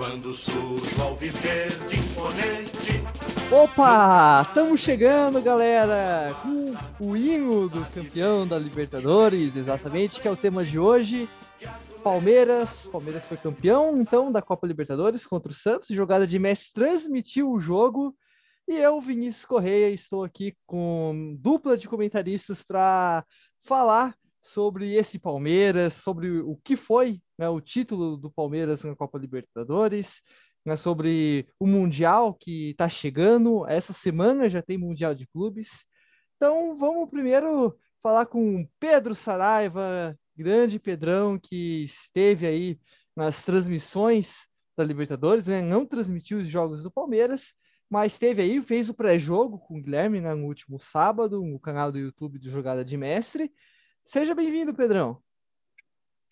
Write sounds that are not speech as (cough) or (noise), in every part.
Quando sujo ao viver de imponente. Opa! Estamos chegando, galera, com o hino do campeão da Libertadores, exatamente, que é o tema de hoje. Palmeiras, Palmeiras foi campeão, então, da Copa Libertadores contra o Santos. Jogada de Messi transmitiu o jogo. E eu, Vinícius Correia, estou aqui com dupla de comentaristas para falar sobre esse Palmeiras, sobre o que foi né, o título do Palmeiras na Copa Libertadores, né, sobre o Mundial que está chegando. Essa semana já tem Mundial de Clubes. Então vamos primeiro falar com Pedro Saraiva, grande Pedrão, que esteve aí nas transmissões da Libertadores, né, não transmitiu os jogos do Palmeiras, mas teve aí, fez o pré-jogo com o Guilherme né, no último sábado, no canal do YouTube do Jogada de Mestre. Seja bem-vindo, Pedrão.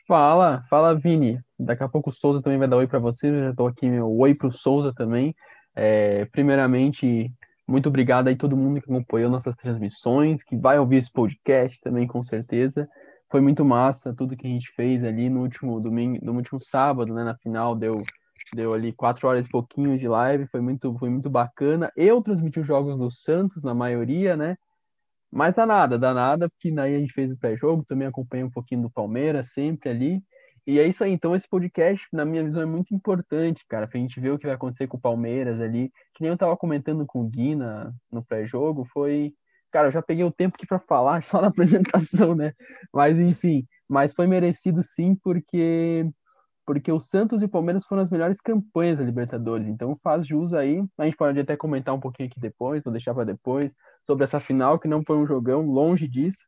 Fala, fala, Vini. Daqui a pouco o Souza também vai dar oi para você. Eu já estou aqui, meu oi para o Souza também. É, primeiramente, muito obrigado aí todo mundo que acompanhou nossas transmissões, que vai ouvir esse podcast também, com certeza. Foi muito massa tudo que a gente fez ali no último domingo, no último sábado, né? Na final deu deu ali quatro horas e pouquinho de live, foi muito, foi muito bacana. Eu transmiti os jogos do Santos, na maioria, né? Mas dá nada, porque daí a gente fez o pré-jogo, também acompanhei um pouquinho do Palmeiras, sempre ali. E é isso aí, então esse podcast, na minha visão, é muito importante, cara, pra gente ver o que vai acontecer com o Palmeiras ali. Que nem eu tava comentando com o Gui na, no pré-jogo, foi. Cara, eu já peguei o tempo aqui para falar (laughs) só na apresentação, né? Mas enfim, mas foi merecido sim, porque porque o Santos e o Palmeiras foram as melhores campanhas da Libertadores. Então faz jus aí. A gente pode até comentar um pouquinho aqui depois, vou deixar para depois, sobre essa final, que não foi um jogão, longe disso.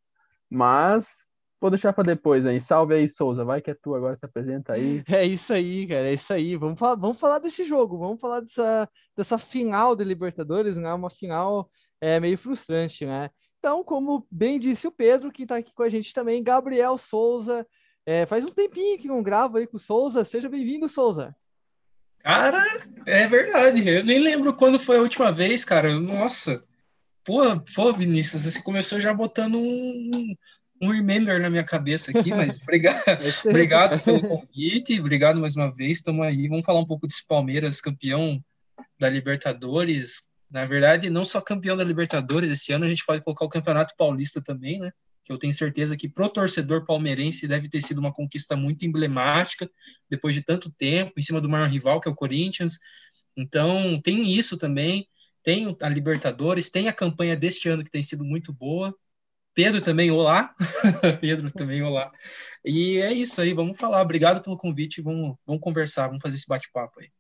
Mas vou deixar para depois aí. Salve aí, Souza. Vai que é tu agora, se apresenta aí. É isso aí, cara. É isso aí. Vamos falar, vamos falar desse jogo. Vamos falar dessa, dessa final da Libertadores, né? Uma final é, meio frustrante, né? Então, como bem disse o Pedro, quem está aqui com a gente também, Gabriel Souza. É, faz um tempinho que não grava aí com o Souza. Seja bem-vindo, Souza. Cara, é verdade. Eu nem lembro quando foi a última vez, cara. Nossa. Pô, pô Vinícius, você começou já botando um, um remember na minha cabeça aqui, mas (laughs) obrigado, obrigado pelo convite, obrigado mais uma vez. Estamos aí. Vamos falar um pouco desse Palmeiras, campeão da Libertadores. Na verdade, não só campeão da Libertadores, esse ano a gente pode colocar o Campeonato Paulista também, né? Que eu tenho certeza que pro torcedor palmeirense deve ter sido uma conquista muito emblemática, depois de tanto tempo, em cima do maior rival, que é o Corinthians. Então, tem isso também, tem a Libertadores, tem a campanha deste ano que tem sido muito boa. Pedro também, olá. (laughs) Pedro também, olá. E é isso aí, vamos falar. Obrigado pelo convite, vamos, vamos conversar, vamos fazer esse bate-papo aí.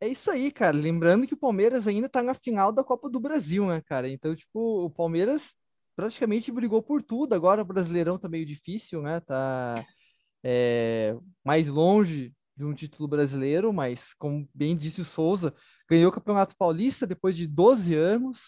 É isso aí, cara. Lembrando que o Palmeiras ainda tá na final da Copa do Brasil, né, cara? Então, tipo, o Palmeiras praticamente brigou por tudo. Agora o Brasileirão tá meio difícil, né? Tá é, mais longe de um título brasileiro, mas como bem disse o Souza, ganhou o Campeonato Paulista depois de 12 anos,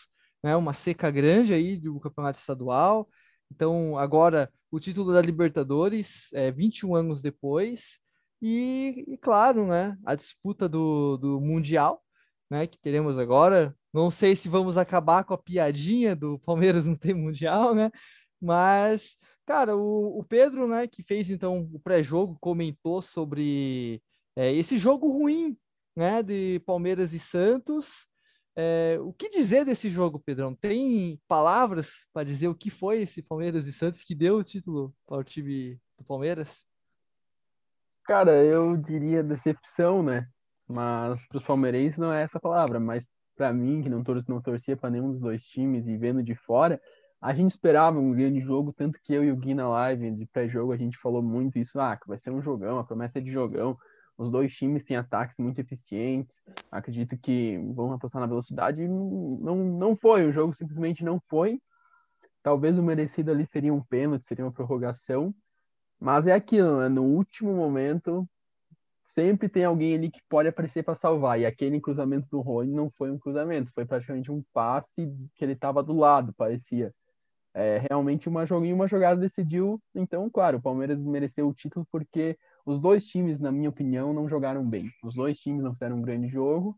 né? Uma seca grande aí do Campeonato Estadual. Então, agora o título da Libertadores, é, 21 anos depois, e, e claro, né, a disputa do, do Mundial, né, que teremos agora. Não sei se vamos acabar com a piadinha do Palmeiras (laughs) não ter mundial, né? Mas, cara, o, o Pedro, né, que fez então o pré-jogo, comentou sobre é, esse jogo ruim, né, de Palmeiras e Santos. É, o que dizer desse jogo, Pedrão? Tem palavras para dizer o que foi esse Palmeiras e Santos que deu o título para o time do Palmeiras? Cara, eu diria decepção, né? Mas para os palmeirenses não é essa palavra, mas para mim, que não, tor não torcia para nenhum dos dois times e vendo de fora, a gente esperava um grande jogo, tanto que eu e o Gui na live de pré-jogo a gente falou muito isso, ah, vai ser um jogão, a promessa é de jogão. Os dois times têm ataques muito eficientes. Acredito que vão apostar na velocidade. Não, não foi, o jogo simplesmente não foi. Talvez o merecido ali seria um pênalti, seria uma prorrogação. Mas é aquilo, né? No último momento, sempre tem alguém ali que pode aparecer para salvar. E aquele cruzamento do Rony não foi um cruzamento, foi praticamente um passe que ele estava do lado, parecia. É, realmente uma, uma jogada decidiu. Então, claro, o Palmeiras mereceu o título porque os dois times, na minha opinião, não jogaram bem. Os dois times não fizeram um grande jogo.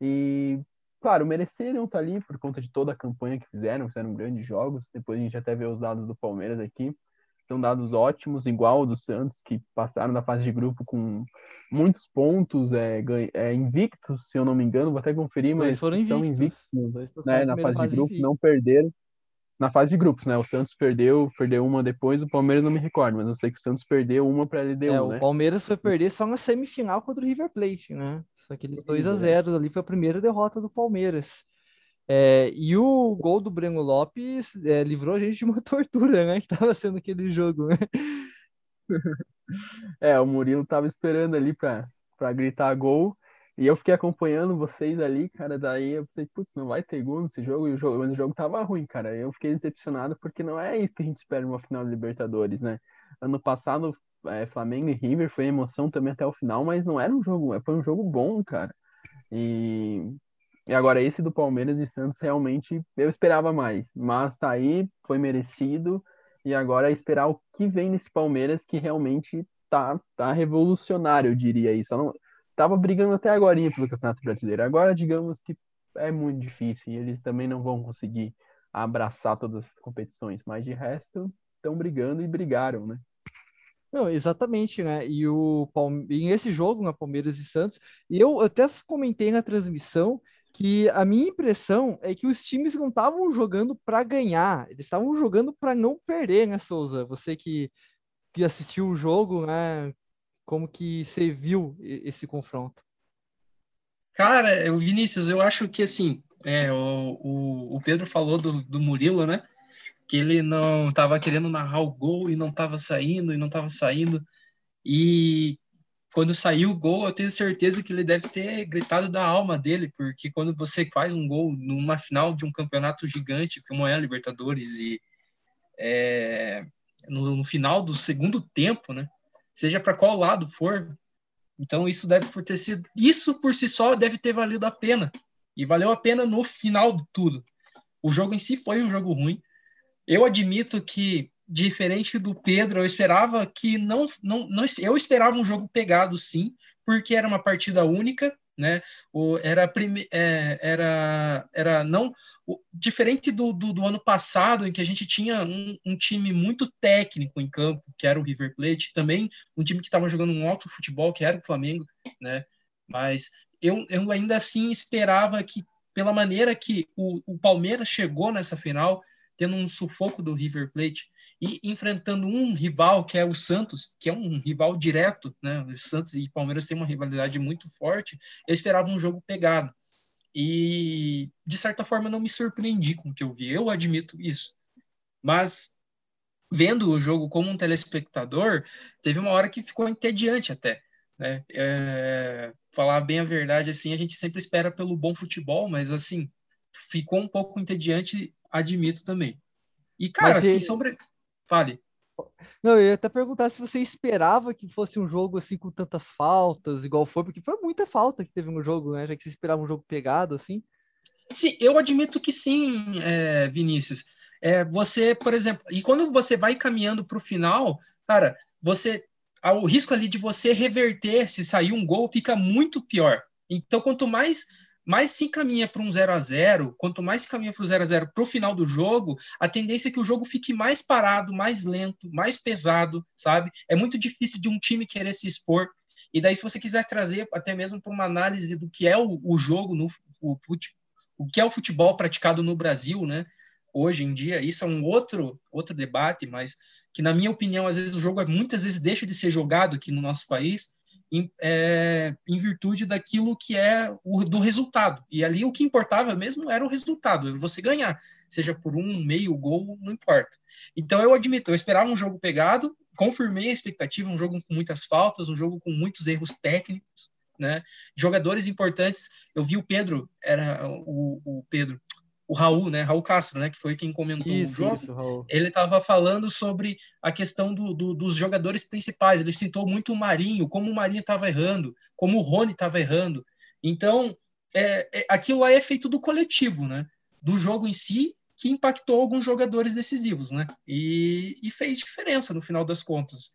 E, claro, mereceram estar ali por conta de toda a campanha que fizeram, fizeram grandes jogos. Depois a gente até vê os dados do Palmeiras aqui. São dados ótimos, igual o do Santos, que passaram da fase de grupo com muitos pontos, é, é, invictos, se eu não me engano, vou até conferir, mas invictos, são invictos né, na fase, fase de grupo, não perderam. Na fase de grupos, né? O Santos perdeu, perdeu uma depois, o Palmeiras não me recordo, mas eu sei que o Santos perdeu uma para a LDU, é, né? O Palmeiras foi perder só na semifinal contra o River Plate, né? Só aqueles 2 a 0 ali foi a primeira derrota do Palmeiras. É, e o gol do Breno Lopes é, livrou a gente de uma (laughs) tortura, né? Que tava sendo aquele jogo, né? (laughs) É, o Murilo tava esperando ali pra, gritar gol. E eu fiquei acompanhando vocês ali, cara. Daí eu pensei, putz, não vai ter gol nesse jogo. E o jogo, mas o jogo tava ruim, cara. Eu fiquei decepcionado porque não é isso que a gente espera numa final de Libertadores, né? Ano passado, é, Flamengo e River foi emoção também até o final, mas não era um jogo, foi um jogo bom, cara. E e agora esse do Palmeiras e Santos realmente eu esperava mais, mas tá aí, foi merecido. E agora é esperar o que vem nesse Palmeiras que realmente tá, tá revolucionário, eu diria isso. Não, tava brigando até agora pelo Campeonato Brasileiro. Agora, digamos que é muito difícil e eles também não vão conseguir abraçar todas as competições, mas de resto estão brigando e brigaram, né? Não, exatamente, né? E o Palme... e esse jogo, na né, Palmeiras e Santos, e eu até comentei na transmissão que a minha impressão é que os times não estavam jogando para ganhar, eles estavam jogando para não perder, né, Souza? Você que, que assistiu o jogo, né? Como que você viu esse confronto? Cara, o Vinícius, eu acho que assim, é, o, o, o Pedro falou do, do Murilo, né? Que ele não estava querendo narrar o gol e não estava saindo e não estava saindo. E quando saiu o gol, eu tenho certeza que ele deve ter gritado da alma dele, porque quando você faz um gol numa final de um campeonato gigante, como é a Libertadores, e é, no, no, final do segundo tempo, né? Seja para qual lado for, então isso deve ter sido, isso por si só deve ter valido a pena e valeu a pena no final de tudo. O jogo em si foi um jogo ruim. Eu admito que diferente do Pedro, eu esperava que não, não, não eu esperava um jogo pegado sim, porque era uma partida única, né? O, era, prime, é, era, era não o, diferente do, do, do, ano passado, em que a gente tinha um, um, time muito técnico em campo, que era o River Plate, também um time que estava jogando um alto futebol, que era o Flamengo, né? Mas eu, eu ainda assim esperava que, pela maneira que o, o Palmeiras chegou nessa final, tendo um sufoco do River Plate e enfrentando um rival que é o Santos, que é um rival direto, né? O Santos e Palmeiras têm uma rivalidade muito forte. Eu esperava um jogo pegado. E de certa forma não me surpreendi com o que eu vi. Eu admito isso. Mas vendo o jogo como um telespectador, teve uma hora que ficou entediante até. Né? É, falar bem a verdade, assim, a gente sempre espera pelo bom futebol, mas assim, ficou um pouco entediante admito também. E, cara, assim, sobre. Fale. Não, eu ia até perguntar se você esperava que fosse um jogo assim com tantas faltas, igual foi, porque foi muita falta que teve no jogo, né? Já que você esperava um jogo pegado, assim. Sim, eu admito que sim, é, Vinícius. É, você, por exemplo, e quando você vai caminhando para o final, cara, você. O risco ali de você reverter se sair um gol fica muito pior. Então, quanto mais mais se caminha para um 0 a 0 quanto mais se caminha para o 0 a 0 para o final do jogo, a tendência é que o jogo fique mais parado, mais lento, mais pesado, sabe? É muito difícil de um time querer se expor. E daí, se você quiser trazer até mesmo para uma análise do que é o, o jogo, no, o, o que é o futebol praticado no Brasil, né? Hoje em dia, isso é um outro, outro debate, mas que, na minha opinião, às vezes o jogo muitas vezes deixa de ser jogado aqui no nosso país em, é, em virtude daquilo que é o, do resultado. E ali o que importava mesmo era o resultado, você ganhar, seja por um meio gol, não importa. Então eu admito, eu esperava um jogo pegado, confirmei a expectativa, um jogo com muitas faltas, um jogo com muitos erros técnicos, né? Jogadores importantes, eu vi o Pedro, era o, o Pedro, o Raul, né? Raul Castro, né? Que foi quem comentou isso, o jogo. Isso, ele estava falando sobre a questão do, do, dos jogadores principais. Ele citou muito o Marinho, como o Marinho estava errando, como o Rony estava errando. Então, é, é, aquilo lá é feito do coletivo, né? Do jogo em si, que impactou alguns jogadores decisivos, né? E, e fez diferença no final das contas.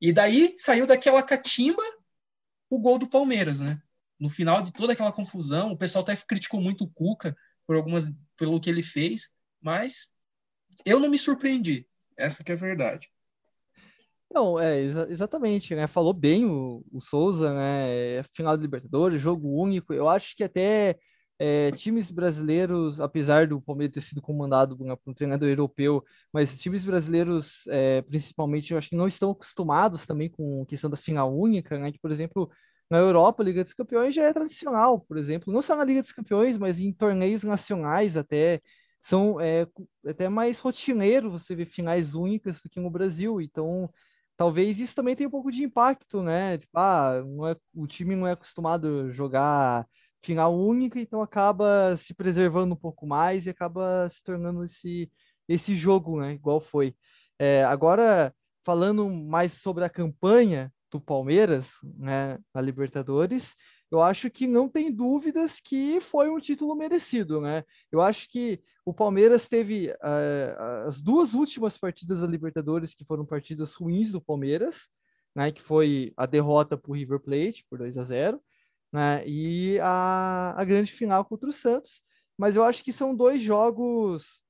E daí saiu daquela catimba o gol do Palmeiras, né? No final de toda aquela confusão, o pessoal até criticou muito o Cuca por algumas pelo que ele fez, mas eu não me surpreendi. Essa que é a verdade. Não, é, exa exatamente, né? Falou bem o, o Souza, né? É final de Libertadores, jogo único. Eu acho que até é, times brasileiros, apesar do Palmeiras ter sido comandado por um treinador europeu, mas times brasileiros, é, principalmente, eu acho que não estão acostumados também com a questão da final única, né? Que, por exemplo, na Europa, a Liga dos Campeões já é tradicional, por exemplo, não só na Liga dos Campeões, mas em torneios nacionais até são é, até mais rotineiro você ver finais únicas do que no Brasil. Então, talvez isso também tenha um pouco de impacto, né? Tipo, ah, não é, o time não é acostumado a jogar final única, então acaba se preservando um pouco mais e acaba se tornando esse, esse jogo, né? Igual foi. É, agora, falando mais sobre a campanha do Palmeiras, né, na Libertadores, eu acho que não tem dúvidas que foi um título merecido, né? Eu acho que o Palmeiras teve uh, as duas últimas partidas da Libertadores que foram partidas ruins do Palmeiras, né? Que foi a derrota para o River Plate por 2 a 0 né? E a, a grande final contra o Santos. Mas eu acho que são dois jogos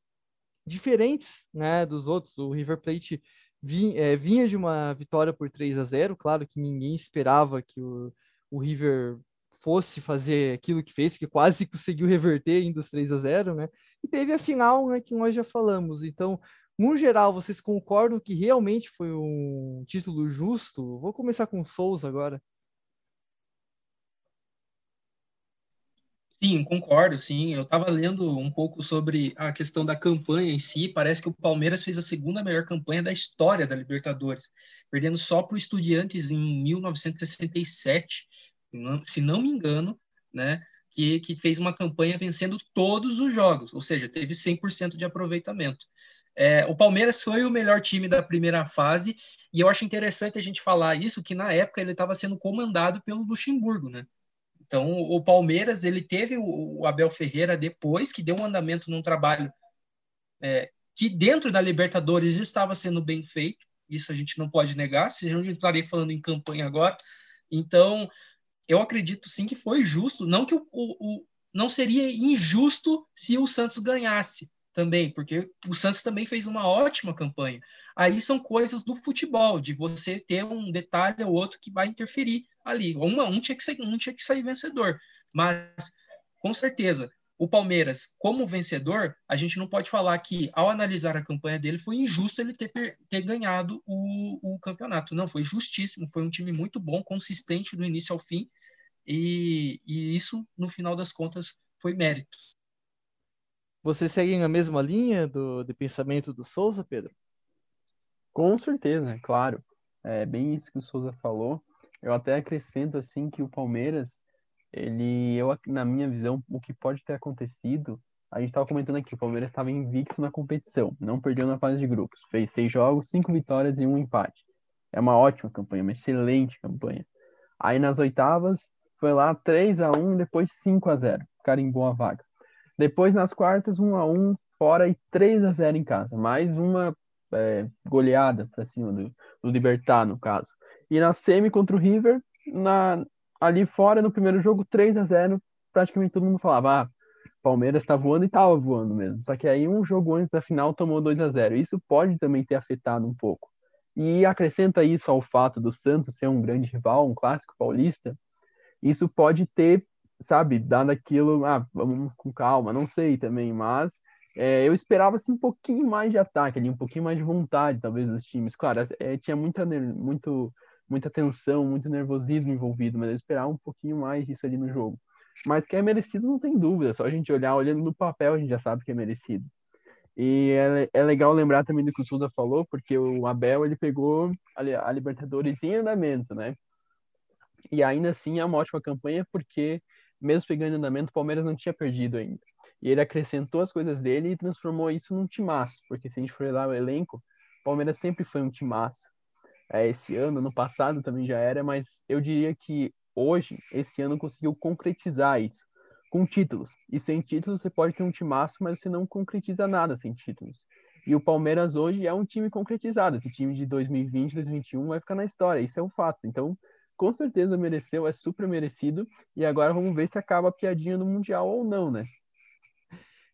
diferentes, né? Dos outros. O River Plate vinha, é, vinha de uma vitória por 3 a 0 Claro que ninguém esperava que o, o River fosse fazer aquilo que fez, que quase (laughs) conseguiu reverter indo os 3 a 0 né? E teve a final, né, que nós já falamos. Então, no geral, vocês concordam que realmente foi um título justo? Vou começar com o Souza agora. Sim, concordo, sim. Eu estava lendo um pouco sobre a questão da campanha em si. Parece que o Palmeiras fez a segunda melhor campanha da história da Libertadores, perdendo só para o Estudiantes em 1967 se não me engano, né, que, que fez uma campanha vencendo todos os jogos, ou seja, teve 100% de aproveitamento. É, o Palmeiras foi o melhor time da primeira fase, e eu acho interessante a gente falar isso, que na época ele estava sendo comandado pelo Luxemburgo, né? Então, o Palmeiras, ele teve o, Abel Ferreira depois, que deu um andamento num trabalho é, que dentro da Libertadores estava sendo bem feito, isso a gente não pode negar, se a gente estaria falando em campanha agora. Então, eu acredito sim que foi justo, não que o, o, o, não seria injusto se o Santos ganhasse também, porque o Santos também fez uma ótima campanha. Aí são coisas do futebol, de você ter um detalhe ou outro que vai interferir ali. Um, tinha que ser, um tinha que sair vencedor, mas com certeza o Palmeiras, como vencedor, a gente não pode falar que, ao analisar a campanha dele, foi injusto ele ter, ter ganhado o, o campeonato. Não, foi justíssimo. Foi um time muito bom, consistente do início ao fim. E, e isso, no final das contas, foi mérito. Vocês seguem a mesma linha do, de pensamento do Souza, Pedro? Com certeza, claro. É bem isso que o Souza falou. Eu até acrescento assim que o Palmeiras ele, eu, na minha visão, o que pode ter acontecido, a gente estava comentando aqui, o Palmeiras estava invicto na competição, não perdeu na fase de grupos, fez seis jogos, cinco vitórias e um empate. É uma ótima campanha, uma excelente campanha. Aí nas oitavas, foi lá 3 a 1 depois 5 a 0 carimbou a vaga. Depois nas quartas, 1 a 1 fora e 3 a 0 em casa. Mais uma é, goleada para cima do, do Libertar, no caso. E na semi contra o River, na, ali fora no primeiro jogo, 3 a 0 praticamente todo mundo falava, ah, Palmeiras está voando e estava voando mesmo. Só que aí um jogo antes da final tomou 2 a 0 Isso pode também ter afetado um pouco. E acrescenta isso ao fato do Santos ser um grande rival, um clássico paulista, isso pode ter, sabe, dado aquilo, ah, vamos com calma, não sei também, mas é, eu esperava assim, um pouquinho mais de ataque, ali, um pouquinho mais de vontade, talvez, dos times. Claro, é, tinha muita, muito muita tensão, muito nervosismo envolvido, mas eu esperava um pouquinho mais disso ali no jogo. Mas que é merecido, não tem dúvida, só a gente olhar, olhando no papel, a gente já sabe que é merecido. E é, é legal lembrar também do que o Souza falou, porque o Abel, ele pegou a, a Libertadores em andamento, né? E ainda assim é uma ótima campanha, porque mesmo pegando andamento, o Palmeiras não tinha perdido ainda. E ele acrescentou as coisas dele e transformou isso num timaço, porque se a gente for olhar o elenco, o Palmeiras sempre foi um timaço é, esse ano, no passado também já era, mas eu diria que hoje, esse ano, conseguiu concretizar isso com títulos. E sem títulos você pode ter um timaço, mas você não concretiza nada sem títulos. E o Palmeiras hoje é um time concretizado. Esse time de 2020, 2021 vai ficar na história, isso é um fato. Então, com certeza mereceu, é super merecido. E agora vamos ver se acaba a piadinha do Mundial ou não, né?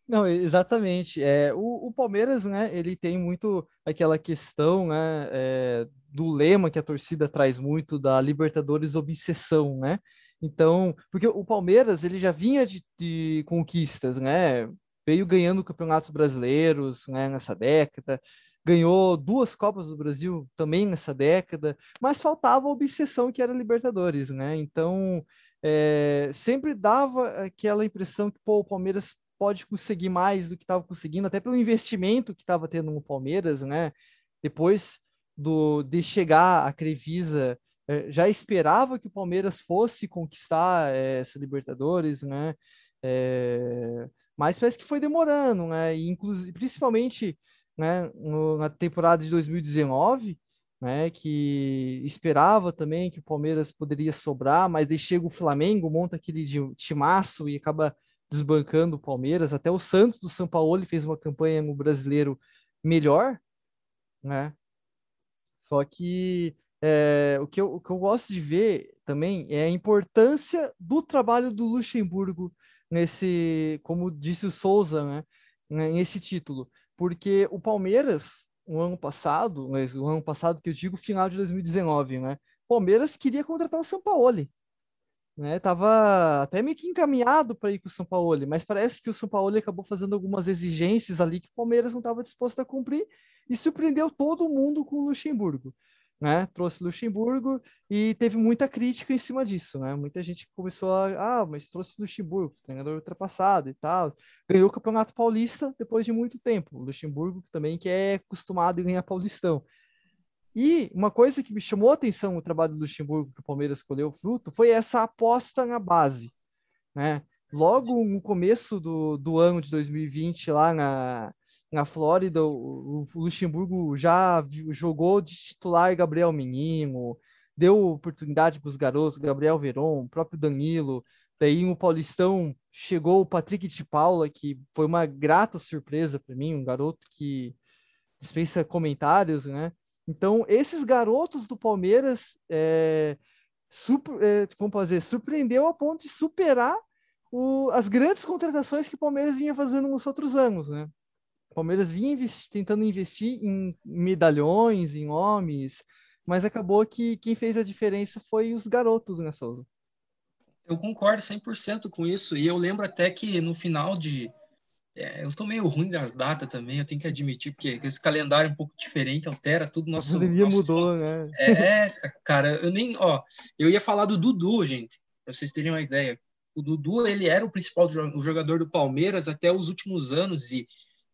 Não, exatamente. É, o, o Palmeiras, né, ele tem muito aquela questão, né, é, do lema que a torcida traz muito da Libertadores obsessão, né? Então, porque o Palmeiras, ele já vinha de, de conquistas, né? Veio ganhando campeonatos brasileiros, né, nessa década, ganhou duas Copas do Brasil também nessa década, mas faltava a obsessão que era Libertadores, né? Então, é, sempre dava aquela impressão que pô, o Palmeiras pode conseguir mais do que estava conseguindo, até pelo investimento que estava tendo no Palmeiras, né? Depois do, de chegar a Crevisa, é, já esperava que o Palmeiras fosse conquistar é, essa Libertadores, né? É, mas parece que foi demorando, né? E, inclusive, principalmente né, no, na temporada de 2019, né, que esperava também que o Palmeiras poderia sobrar, mas aí chega o Flamengo, monta aquele timaço e acaba desbancando o Palmeiras. Até o Santos do São Paulo fez uma campanha no brasileiro melhor, né? Só que é, o, que eu, o que eu gosto de ver também é a importância do trabalho do Luxemburgo nesse, como disse o Souza, né, nesse título, porque o Palmeiras, no ano passado, o ano passado que eu digo, final de 2019, né, Palmeiras queria contratar o Sampaoli, né, tava até meio que encaminhado para ir com o São Paulo, mas parece que o São Paulo acabou fazendo algumas exigências ali que o Palmeiras não estava disposto a cumprir e surpreendeu todo mundo com o Luxemburgo. Né? Trouxe Luxemburgo e teve muita crítica em cima disso, né? Muita gente começou a, ah, mas trouxe Luxemburgo, treinador ultrapassado e tal. Ganhou o Campeonato Paulista depois de muito tempo. Luxemburgo também que é acostumado a ganhar Paulistão. E uma coisa que me chamou a atenção no trabalho do Luxemburgo que o Palmeiras escolheu fruto foi essa aposta na base, né? Logo no começo do, do ano de 2020, lá na, na Flórida, o, Luxemburgo já jogou de titular Gabriel Menino, deu oportunidade para os garotos, Gabriel Veron, próprio Danilo. Daí no Paulistão chegou o Patrick de Paula, que foi uma grata surpresa para mim, um garoto que dispensa comentários, né? Então, esses garotos do Palmeiras, é, super, é, como surpreendeu a ponto de superar o, as grandes contratações que o Palmeiras vinha fazendo nos outros anos, né? O Palmeiras vinha investi tentando investir em medalhões, em homens, mas acabou que quem fez a diferença foi os garotos, né, Souza? Eu concordo 100% com isso, e eu lembro até que no final de. É, eu tô meio ruim das datas também, eu tenho que admitir, porque esse calendário é um pouco diferente, altera tudo nosso. A pandemia nosso mudou, né? É, cara, eu nem. Ó, eu ia falar do Dudu, gente, pra vocês terem uma ideia. O Dudu, ele era o principal jogador do Palmeiras até os últimos anos, e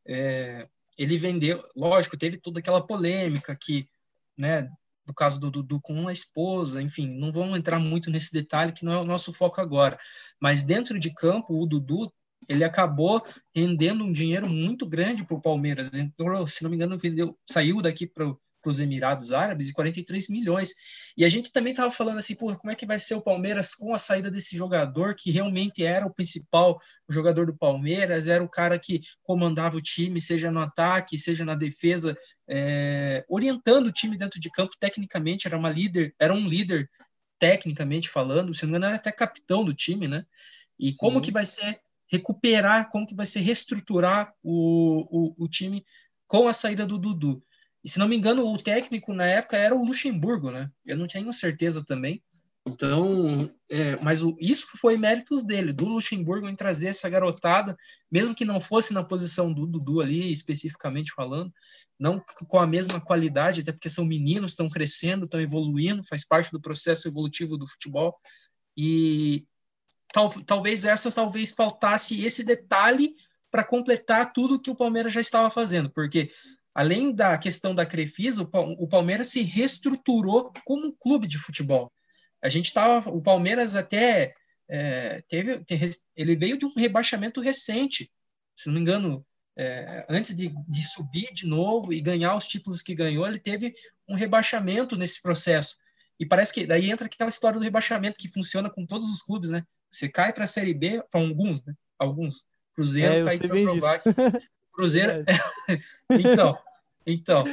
é, ele vendeu, lógico, teve toda aquela polêmica que, né, do caso do Dudu com a esposa, enfim, não vamos entrar muito nesse detalhe que não é o nosso foco agora. Mas dentro de campo, o Dudu ele acabou rendendo um dinheiro muito grande para o Palmeiras. Entrou, se não me engano, vendeu, saiu daqui para para os Emirados Árabes e 43 milhões. E a gente também estava falando assim, porra, como é que vai ser o Palmeiras com a saída desse jogador que realmente era o principal jogador do Palmeiras, era o cara que comandava o time, seja no ataque, seja na defesa, é, orientando o time dentro de campo tecnicamente, era uma líder, era um líder tecnicamente falando, se não me engano, era até capitão do time, né? E como Sim. que vai ser recuperar, como que vai ser reestruturar o, o, o time com a saída do Dudu. E se não me engano, o técnico na época era o Luxemburgo, né? Eu não tenho certeza também. Então, é, mas o, isso foi méritos dele, do Luxemburgo, em trazer essa garotada, mesmo que não fosse na posição do Dudu ali, especificamente falando, não com a mesma qualidade, até porque são meninos, estão crescendo, estão evoluindo, faz parte do processo evolutivo do futebol. E tal, talvez essa talvez faltasse esse detalhe para completar tudo que o Palmeiras já estava fazendo, porque além da questão da Crefisa, o Palmeiras se reestruturou como um clube de futebol. A gente estava, o Palmeiras até é, teve, ele veio de um rebaixamento recente, se não me engano, é, antes de, de, subir de novo e ganhar os títulos que ganhou, ele teve um rebaixamento nesse processo. E parece que daí entra aquela história do rebaixamento que funciona com todos os clubes, né? Você cai para a Série B, para alguns, né? Alguns. Cruzeiro está é, aí para provar que Cruzeiro. (laughs) (laughs) então, então,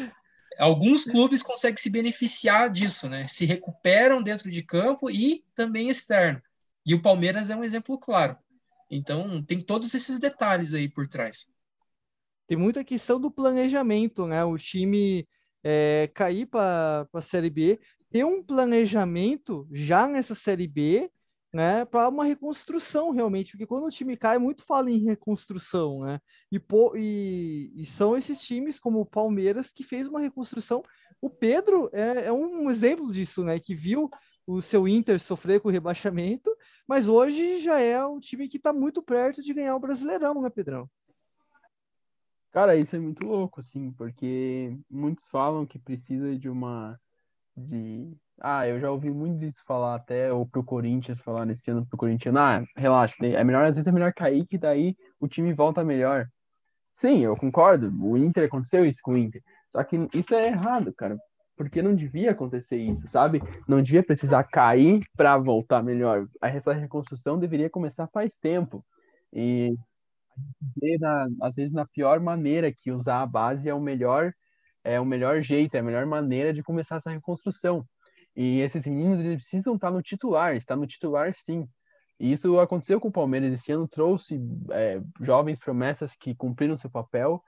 alguns clubes conseguem se beneficiar disso, né? Se recuperam dentro de campo e também externo. E o Palmeiras é um exemplo claro. Então, tem todos esses detalhes aí por trás. Tem muita questão do planejamento, né? O time é, cair para a Série B, ter um planejamento já nessa Série B, né, para uma reconstrução realmente, porque quando o time cai, muito fala em reconstrução, né? E, e, e são esses times como o Palmeiras que fez uma reconstrução. O Pedro é, é um exemplo disso, né? Que viu o seu Inter sofrer com o rebaixamento, mas hoje já é um time que está muito perto de ganhar o Brasileirão, né, Pedrão? Cara, isso é muito louco, assim, porque muitos falam que precisa de uma. de. Ah, eu já ouvi muito disso falar até, ou pro Corinthians falar nesse ano pro Corinthians, ah, relaxa, é melhor, às vezes é melhor cair, que daí o time volta melhor. Sim, eu concordo, o Inter aconteceu isso com o Inter. Só que isso é errado, cara, porque não devia acontecer isso, sabe? Não devia precisar cair para voltar melhor. Essa reconstrução deveria começar faz tempo. E na, às vezes na pior maneira que usar a base é o melhor é o melhor jeito, é a melhor maneira de começar essa reconstrução. E esses meninos eles precisam estar no titular, está no titular sim. E isso aconteceu com o Palmeiras esse ano, trouxe é, jovens promessas que cumpriram seu papel,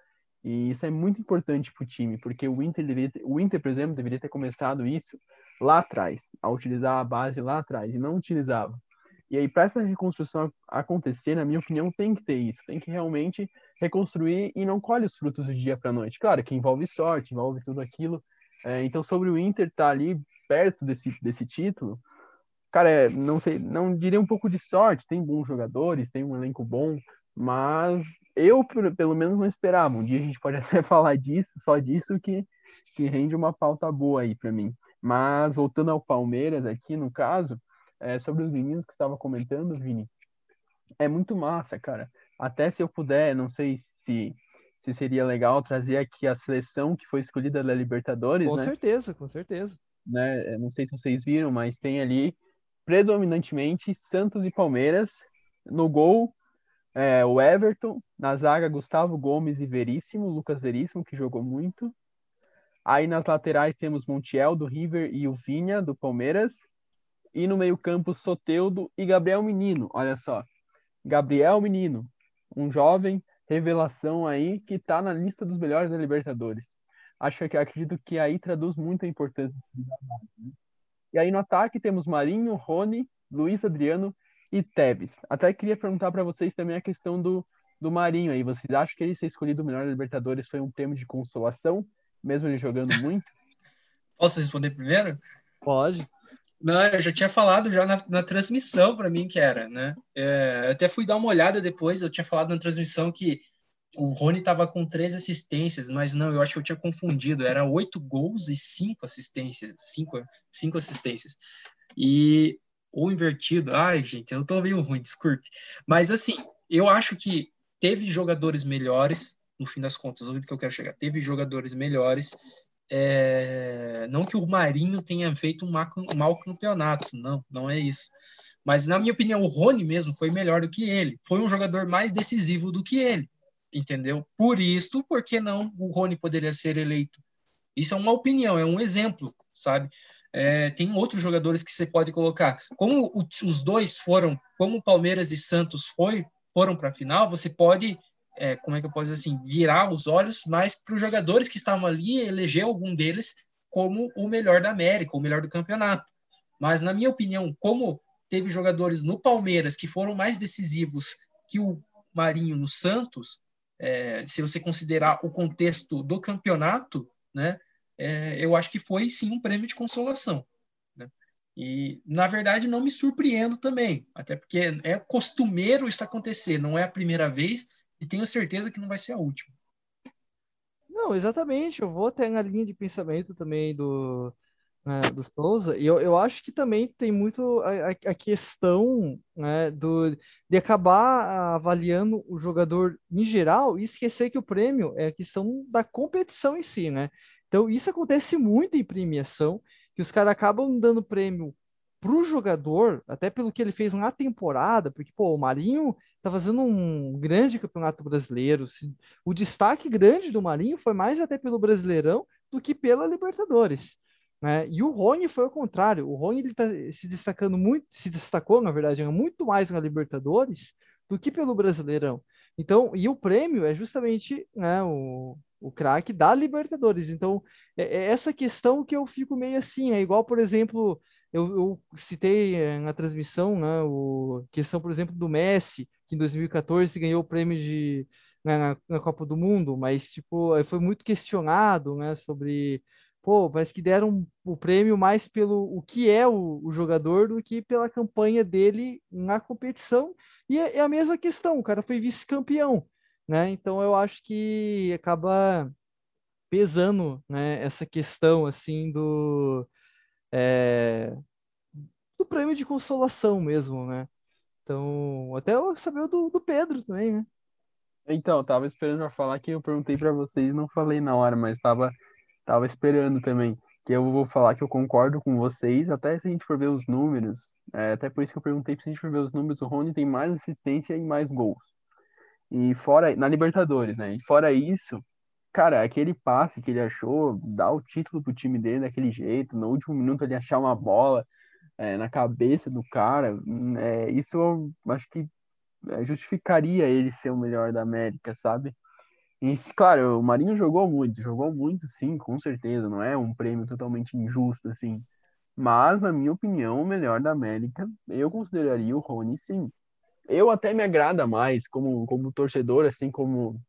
e isso é muito importante para o time, porque o Inter, deveria ter, o Inter, por exemplo, deveria ter começado isso lá atrás, a utilizar a base lá atrás, e não utilizava. E aí, para essa reconstrução acontecer, na minha opinião, tem que ter isso. Tem que realmente reconstruir e não colhe os frutos do dia para noite. Claro que envolve sorte, envolve tudo aquilo. É, então, sobre o Inter tá ali perto desse, desse título, cara, é, não sei, não diria um pouco de sorte. Tem bons jogadores, tem um elenco bom, mas eu, pelo menos, não esperava. Um dia a gente pode (laughs) até falar disso, só disso que, que rende uma pauta boa aí para mim. Mas voltando ao Palmeiras aqui, no caso, é, sobre os meninos que estava comentando, Vini, é muito massa, cara. Até se eu puder, não sei se, se seria legal trazer aqui a seleção que foi escolhida da Libertadores, com né? Com certeza, com certeza. Né? Não sei se vocês viram, mas tem ali predominantemente Santos e Palmeiras. No gol, é, o Everton. Na zaga, Gustavo Gomes e Veríssimo, Lucas Veríssimo, que jogou muito. Aí nas laterais temos Montiel do River e o Vinha do Palmeiras. E no meio-campo, Soteudo e Gabriel Menino. Olha só. Gabriel Menino, um jovem revelação aí que está na lista dos melhores da Libertadores. Acho que acredito que aí traduz muito a importância né? E aí no ataque temos Marinho, Rony, Luiz Adriano e Tevez. Até queria perguntar para vocês também a questão do, do Marinho aí. Vocês acham que ele ser escolhido o melhor da Libertadores foi um prêmio de consolação, mesmo ele jogando muito? Posso responder primeiro? Pode. Não, eu já tinha falado já na, na transmissão para mim que era, né? É, até fui dar uma olhada depois, eu tinha falado na transmissão que o Rony estava com três assistências, mas não, eu acho que eu tinha confundido, era oito gols e cinco assistências, cinco, cinco assistências. E ou invertido, ai gente, eu tô meio ruim, desculpe. Mas assim, eu acho que teve jogadores melhores, no fim das contas, onde que eu quero chegar, teve jogadores melhores é, não que o Marinho tenha feito um mau campeonato, não, não é isso. Mas, na minha opinião, o Rony mesmo foi melhor do que ele. Foi um jogador mais decisivo do que ele, entendeu? Por isso, por que não o Rony poderia ser eleito? Isso é uma opinião, é um exemplo, sabe? É, tem outros jogadores que você pode colocar. Como os dois foram, como Palmeiras e Santos foi, foram para a final, você pode é, como é que eu posso dizer assim, virar os olhos mais para os jogadores que estavam ali e eleger algum deles como o melhor da América, o melhor do campeonato. Mas, na minha opinião, como teve jogadores no Palmeiras que foram mais decisivos que o Marinho no Santos, é, se você considerar o contexto do campeonato, né, é, eu acho que foi sim um prêmio de consolação. Né? E, na verdade, não me surpreendo também, até porque é costumeiro isso acontecer, não é a primeira vez, e tenho certeza que não vai ser a última. Não, exatamente. Eu vou ter na linha de pensamento também do, né, do Souza. E eu, eu acho que também tem muito a, a questão né, do, de acabar avaliando o jogador em geral e esquecer que o prêmio é a questão da competição em si, né? Então, isso acontece muito em premiação, que os caras acabam dando prêmio pro jogador, até pelo que ele fez na temporada, porque, pô, o Marinho tá fazendo um grande campeonato brasileiro. O destaque grande do Marinho foi mais até pelo Brasileirão do que pela Libertadores. Né? E o Rony foi ao contrário. O Rony ele tá se destacando muito, se destacou, na verdade, muito mais na Libertadores do que pelo Brasileirão. Então, e o prêmio é justamente né, o, o craque da Libertadores. Então, é, é, essa questão que eu fico meio assim, é igual, por exemplo, eu, eu citei é, na transmissão, né, o questão, por exemplo, do Messi, que em 2014 ganhou o prêmio de né, na, na, Copa do Mundo, mas tipo, foi muito questionado, né, sobre pô, parece que deram o prêmio mais pelo o que é o, o jogador do que pela campanha dele na competição. E é, é a mesma questão, o cara foi vice-campeão, né? Então eu acho que acaba pesando, né, essa questão assim do é, do prêmio de consolação mesmo, né? Então, até eu saber do, do Pedro também, né? Então, tava esperando pra falar que eu perguntei para vocês, não falei na hora, mas tava, tava esperando também. Que eu vou falar que eu concordo com vocês, até se a gente for ver os números, é, até por isso que eu perguntei, se a gente for ver os números, o Rony tem mais assistência e mais gols. E fora, na Libertadores, né? E fora isso, cara, aquele passe que ele achou, dá o título pro time dele daquele jeito, no último minuto ele achar uma bola é, na cabeça do cara, é, isso eu acho que é, justificaria ele ser o melhor da América, sabe? E, claro, o Marinho jogou muito, jogou muito, sim, com certeza, não é um prêmio totalmente injusto, assim. Mas, na minha opinião, o melhor da América, eu consideraria o Rony, sim. Eu até me agrada mais, como, como torcedor, assim, como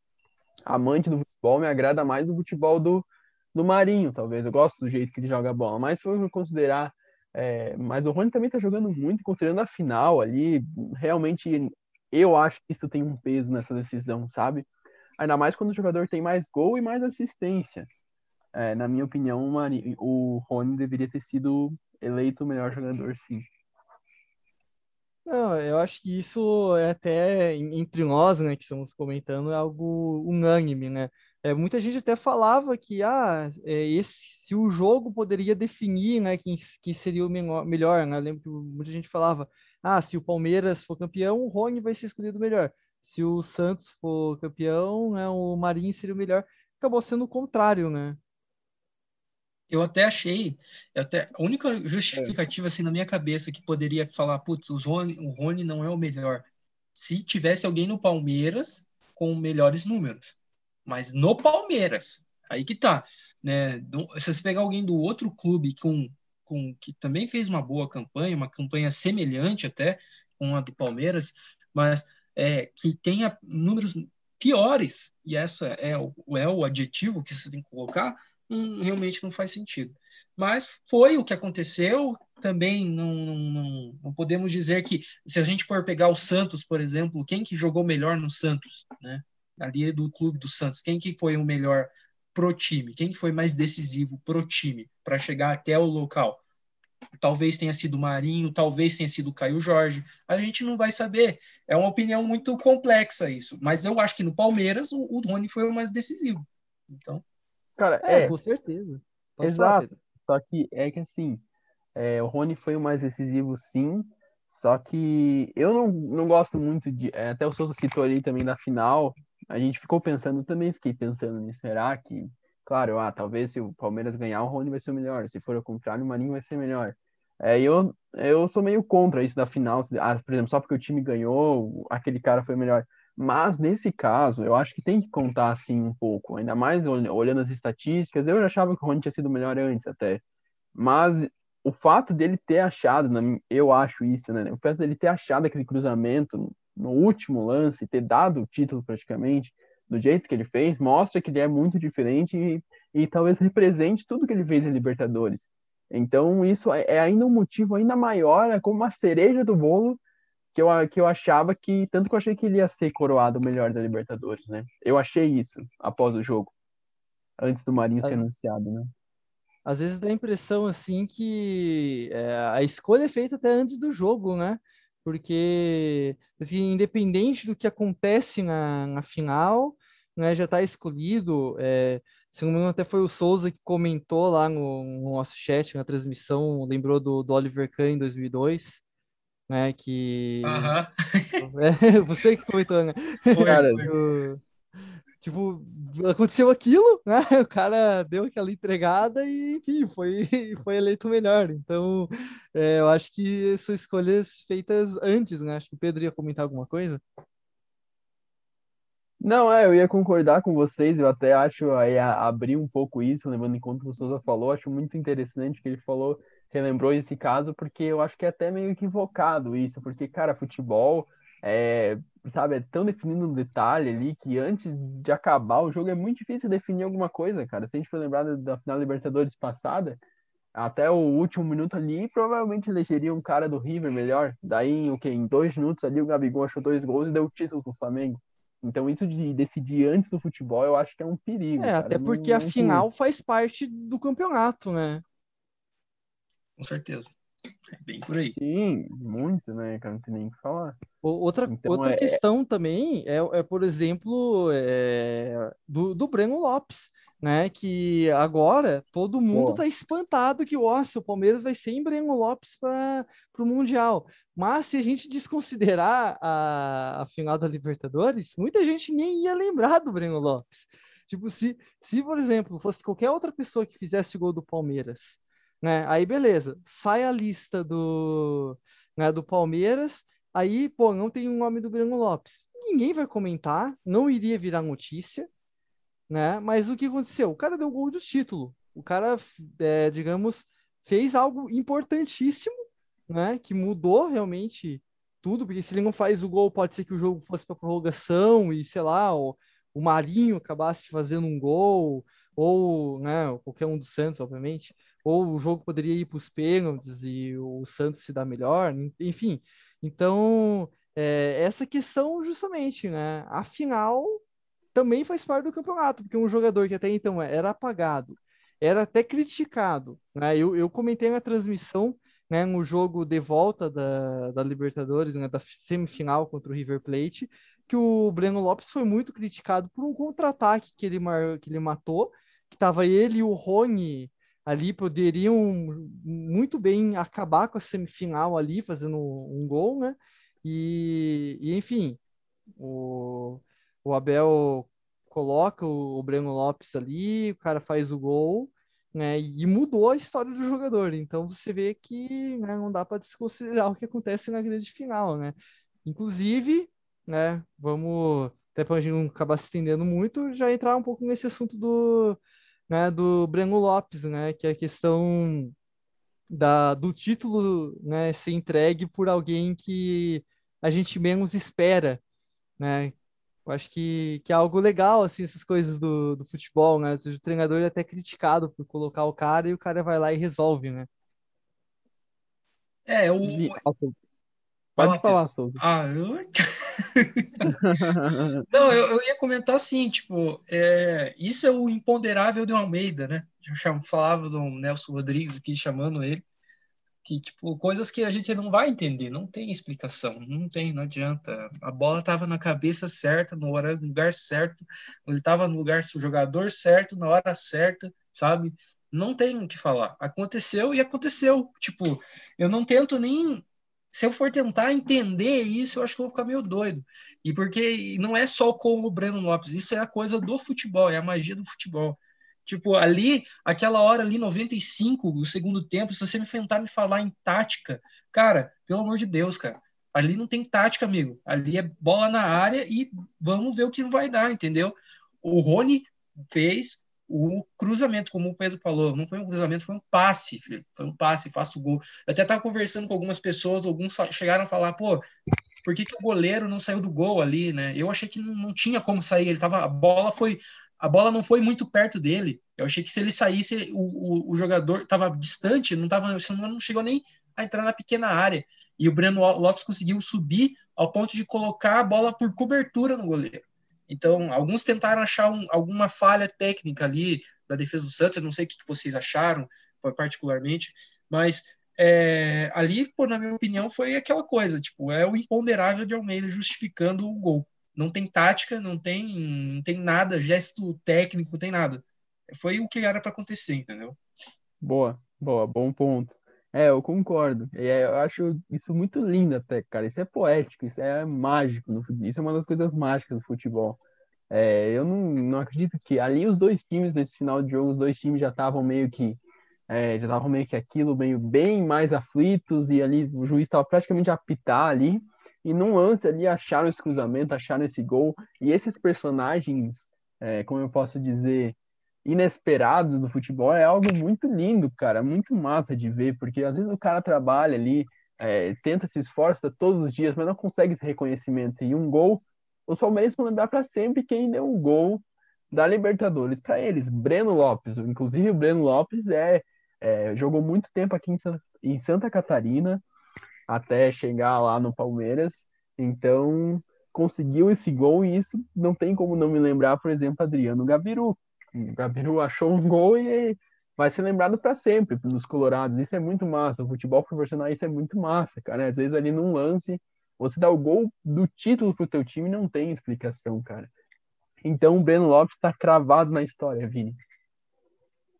amante do futebol, me agrada mais o futebol do, do Marinho, talvez. Eu gosto do jeito que ele joga a bola, mas se for considerar. É, mas o Rony também tá jogando muito, considerando a final ali, realmente eu acho que isso tem um peso nessa decisão, sabe? Ainda mais quando o jogador tem mais gol e mais assistência. É, na minha opinião, o, Mari, o Rony deveria ter sido eleito o melhor jogador, sim. Não, eu acho que isso é até entre nós, né, que estamos comentando, é algo unânime, né? É, muita gente até falava que ah, é, esse, se o jogo poderia definir, né, quem, quem seria o melhor, né? Eu lembro que muita gente falava, ah, se o Palmeiras for campeão, o Rony vai ser escolhido melhor. Se o Santos for campeão, né, o Marinho seria o melhor. Acabou sendo o contrário, né? Eu até achei, eu até, a única justificativa assim na minha cabeça que poderia falar, putz, o Rony, o Rony não é o melhor. Se tivesse alguém no Palmeiras com melhores números. Mas no Palmeiras, aí que tá, né? Se você pegar alguém do outro clube com com, que também fez uma boa campanha, uma campanha semelhante até com a do Palmeiras, mas é, que tenha números piores, e essa é o, é o adjetivo que você tem que colocar, hum, realmente não faz sentido. Mas foi o que aconteceu, também não, não, não, podemos dizer que, se a gente for pegar o Santos, por exemplo, quem que jogou melhor no Santos, né? Ali do clube do Santos, quem que foi o melhor pro time? Quem foi mais decisivo pro time para chegar até o local? Talvez tenha sido o Marinho, talvez tenha sido o Caio Jorge. A gente não vai saber. É uma opinião muito complexa isso. Mas eu acho que no Palmeiras o, o Rony foi o mais decisivo. Então. Cara, é. é com certeza. Pode exato. Falar, Só que é que assim, é, o Rony foi o mais decisivo, sim. Só que eu não, não gosto muito de. É, até o Souza citou ali também da final a gente ficou pensando, também fiquei pensando nisso, será que, claro, ah, talvez se o Palmeiras ganhar, o Rony vai ser o melhor, se for o contrário, o Marinho vai ser melhor. É, eu, eu sou meio contra isso da final, ah, por exemplo, só porque o time ganhou, aquele cara foi melhor. Mas nesse caso, eu acho que tem que contar assim um pouco, ainda mais olhando as estatísticas. Eu achava que o Rony tinha sido melhor antes até. Mas o fato dele ter achado, eu acho isso, né? O fato dele ter achado aquele cruzamento no último lance, ter dado o título praticamente, do jeito que ele fez, mostra que ele é muito diferente e, e talvez represente tudo que ele fez na Libertadores. Então, isso é, é ainda um motivo ainda maior, é como uma cereja do bolo que eu, que eu achava que, tanto que eu achei que ele ia ser coroado o melhor da Libertadores, né? Eu achei isso após o jogo, antes do Marinho ser anunciado, né? Às vezes dá a impressão, assim, que é, a escolha é feita até antes do jogo, né? Porque assim, independente do que acontece na, na final, né, já está escolhido. É, se não me engano, até foi o Souza que comentou lá no, no nosso chat, na transmissão, lembrou do, do Oliver Kahn em 2002, né, que... (laughs) É, você que comentou, né? Cara, (laughs) tipo, aconteceu aquilo, né? (laughs) O cara deu aquela entregada e, enfim, foi, (laughs) foi eleito melhor. Então, é, eu acho que são escolhas feitas antes, né? Acho que o Pedro ia comentar alguma coisa. Não, é, eu ia concordar com vocês, eu até acho aí abrir um pouco isso, levando em conta o que o Souza falou, acho muito interessante que ele falou, relembrou esse caso, porque eu acho que é até meio equivocado isso, porque, cara, futebol é, sabe, é tão definido no detalhe ali que antes de acabar o jogo é muito difícil definir alguma coisa, cara. Se a gente for lembrar da, da final da Libertadores passada, até o último minuto ali, provavelmente elegeria um cara do River melhor. Daí, em, o quê? em dois minutos ali, o Gabigol achou dois gols e deu o título pro Flamengo. Então, isso de decidir antes do futebol, eu acho que é um perigo. É, cara. até Não- porque a não final faz parte do campeonato, né? Com certeza. É bem por aí. Sim, muito, né, cara? Não tem nem o que falar. O- Outra, Então, outra é- questão também é, é, por exemplo, é, do, do Breno Lopes, né? Que agora todo mundo está espantado que nossa, o Palmeiras vai sem Breno Lopes para o Mundial. Mas se a gente desconsiderar a, a final da Libertadores, muita gente nem ia lembrar do Breno Lopes. Tipo, se, se, por exemplo, fosse qualquer outra pessoa que fizesse o gol do Palmeiras, né? Aí beleza, sai a lista do, né, do Palmeiras. Aí, pô, não tem o nome do Breno Lopes. Ninguém vai comentar, não iria virar notícia, né? Mas o que aconteceu? O cara deu gol do título. O cara, é, digamos, fez algo importantíssimo, né? Que mudou realmente tudo, porque se ele não faz o gol, pode ser que o jogo fosse para prorrogação e, sei lá, o, o Marinho acabasse fazendo um gol, ou, né, qualquer um do Santos, obviamente, ou o jogo poderia ir para os pênaltis e o Santos se dar melhor, enfim. Então, é, essa questão justamente, né? Afinal, também faz parte do campeonato, porque um jogador que até então era apagado, era até criticado, né? Eu, eu comentei na transmissão, né, no jogo de volta da, da Libertadores, né, da semifinal contra o River Plate, que o Breno Lopes foi muito criticado por um contra-ataque que ele, mar, que ele matou, estava ele e o Rony ali poderiam muito bem acabar com a semifinal ali, fazendo um gol, né? E, e enfim, o, o Abel coloca o, o Breno Lopes ali, o cara faz o gol, né? E mudou a história do jogador. Então você vê que né, não dá para desconsiderar o que acontece na grande final, né? Inclusive, né? Vamos até para a gente não acabar se estendendo muito, já entrar um pouco nesse assunto do né, do Breno Lopes, né, que é a questão da, do título né, ser entregue por alguém que a gente menos espera, né? Eu acho que, que é algo legal, assim, essas coisas do, do futebol, né? O treinador é até criticado por colocar o cara e o cara vai lá e resolve, né? É, o. Pode falar, Souza. Ah, eu... (laughs) (laughs) Não, eu, eu ia comentar assim, tipo, é, isso é o imponderável de Almeida, né? Eu chamo, falava do Nelson Rodrigues aqui chamando ele, que, tipo, coisas que a gente não vai entender, não tem explicação, não tem, não adianta. A bola estava na cabeça certa, no lugar certo, ele estava no lugar, o jogador certo, na hora certa, sabe? Não tem o que falar. Aconteceu e aconteceu. Tipo, eu não tento nem se eu for tentar entender isso, eu acho que eu vou ficar meio doido. E porque não é só com o Breno Lopes, isso é a coisa do futebol, é a magia do futebol. Tipo, ali, aquela hora ali, 95, o segundo tempo, se você me tentar me falar em tática, cara, pelo amor de Deus, cara, ali não tem tática, amigo. Ali é bola na área e vamos ver o que vai dar, entendeu? O Rony fez o cruzamento, como o Pedro falou, não foi um cruzamento, foi um passe, filho. Foi um passe, faço gol. Eu até estava conversando com algumas pessoas, alguns chegaram a falar, pô, por que, que o goleiro não saiu do gol ali, né? Eu achei que não, não tinha como sair, ele tava, a bola foi, a bola não foi muito perto dele. Eu achei que se ele saísse, o, o, o jogador estava distante, não tava, não chegou nem a entrar na pequena área. E o Breno Lopes conseguiu subir ao ponto de colocar a bola por cobertura no goleiro. Então, alguns tentaram achar um, alguma falha técnica ali da defesa do Santos, eu não sei o que vocês acharam, particularmente, mas é, ali, na minha opinião, foi aquela coisa, tipo, é o imponderável de Almeida justificando o gol. Não tem tática, não tem, não tem nada, gesto técnico, não tem nada. Foi o que era para acontecer, entendeu? Boa, boa, bom ponto. É, eu concordo. É, eu acho isso muito lindo até, cara. Isso é poético, isso é mágico. Isso é uma das coisas mágicas do futebol. É, eu não, não acredito que ali os dois times, nesse final de jogo, os dois times já estavam meio que é, já estavam meio que aquilo, meio bem mais aflitos, e ali o juiz estava praticamente a apitar ali, e num lance ali acharam esse cruzamento, acharam esse gol, e esses personagens, é, como eu posso dizer, inesperados do futebol é algo muito lindo, cara, muito massa de ver, porque às vezes o cara trabalha ali, é, tenta se esforça todos os dias, mas não consegue esse reconhecimento, e um gol, os palmeirenses vão lembrar para sempre quem deu o gol da Libertadores para eles, Breno Lopes, inclusive o Breno Lopes é é, jogou muito tempo aqui em Santa, em Santa Catarina, até chegar lá no Palmeiras. Então, conseguiu esse gol e isso não tem como não me lembrar, por exemplo, Adriano Gabiru. O Gabiru achou um gol e vai ser lembrado para sempre nos Colorados. Isso é muito massa. O futebol profissional isso é muito massa, cara. Às vezes ali num lance, você dá o gol do título pro teu time não tem explicação, cara. Então o Breno Lopes está cravado na história, Vini.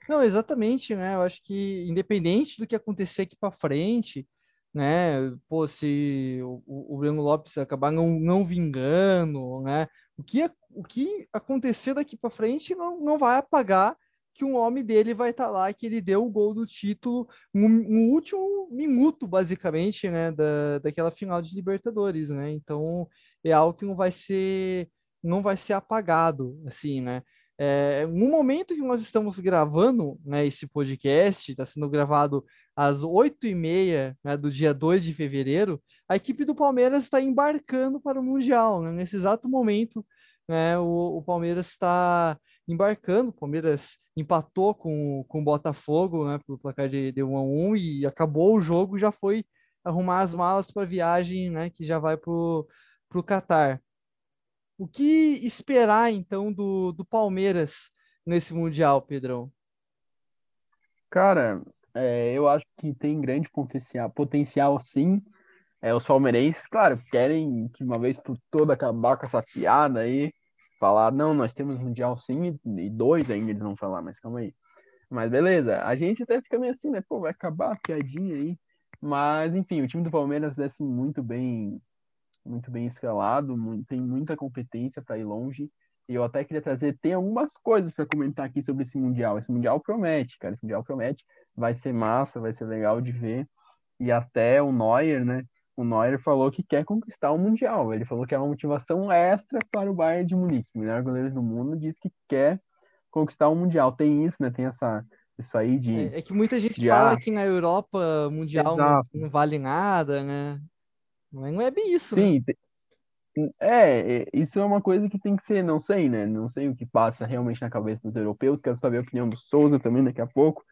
Não, exatamente, né? Eu acho que independente do que acontecer aqui para frente, né? Pô, se o, o Breno Lopes acabar não, não vingando, né? O que, o que acontecer daqui para frente não, não vai apagar que um homem dele vai estar tá lá, que ele deu o gol do título no, no, último minuto, basicamente, né? Da, daquela final de Libertadores, né? Então é algo que não vai ser não vai ser apagado, assim, né? É, no momento que nós estamos gravando né, esse podcast, está sendo gravado às 8h30 né, do dia 2 de fevereiro, a equipe do Palmeiras está embarcando para o Mundial. Né? Nesse exato momento, né, o, o, Palmeiras está embarcando, o Palmeiras empatou com, com o Botafogo né, pelo placar de, de 1 a 1 e acabou o jogo, já foi arrumar as malas para a viagem né, que já vai para o Catar. O que esperar, então, do, do Palmeiras nesse Mundial, Pedrão? Cara, é, eu acho que tem grande potencial, potencial sim. É, os palmeirenses, claro, querem de uma vez por toda acabar com essa piada aí, falar, não, nós temos Mundial sim, e dois ainda eles vão falar, mas calma aí. Mas beleza, a gente até fica meio assim, né? Pô, vai acabar a piadinha aí. Mas, enfim, o time do Palmeiras é assim, muito bem muito bem escalado, muito, tem muita competência para ir longe. E eu até queria trazer, tem algumas coisas para comentar aqui sobre esse Mundial. Esse Mundial promete, cara. Esse Mundial promete. Vai ser massa, vai ser legal de ver. E até o Neuer, né? O Neuer falou que quer conquistar o Mundial. Ele falou que é uma motivação extra para o Bayern de Munique. O melhor goleiro do mundo diz que quer conquistar o Mundial. Tem isso, né? Tem essa, isso aí de. É, é que muita gente fala que na Europa Mundial não, não, vale nada, né? Mas não é bem isso? Sim, né? é, isso é uma coisa que tem que ser, não sei, né? Não sei o que passa realmente na cabeça dos europeus, quero saber a opinião do Souza também daqui a pouco,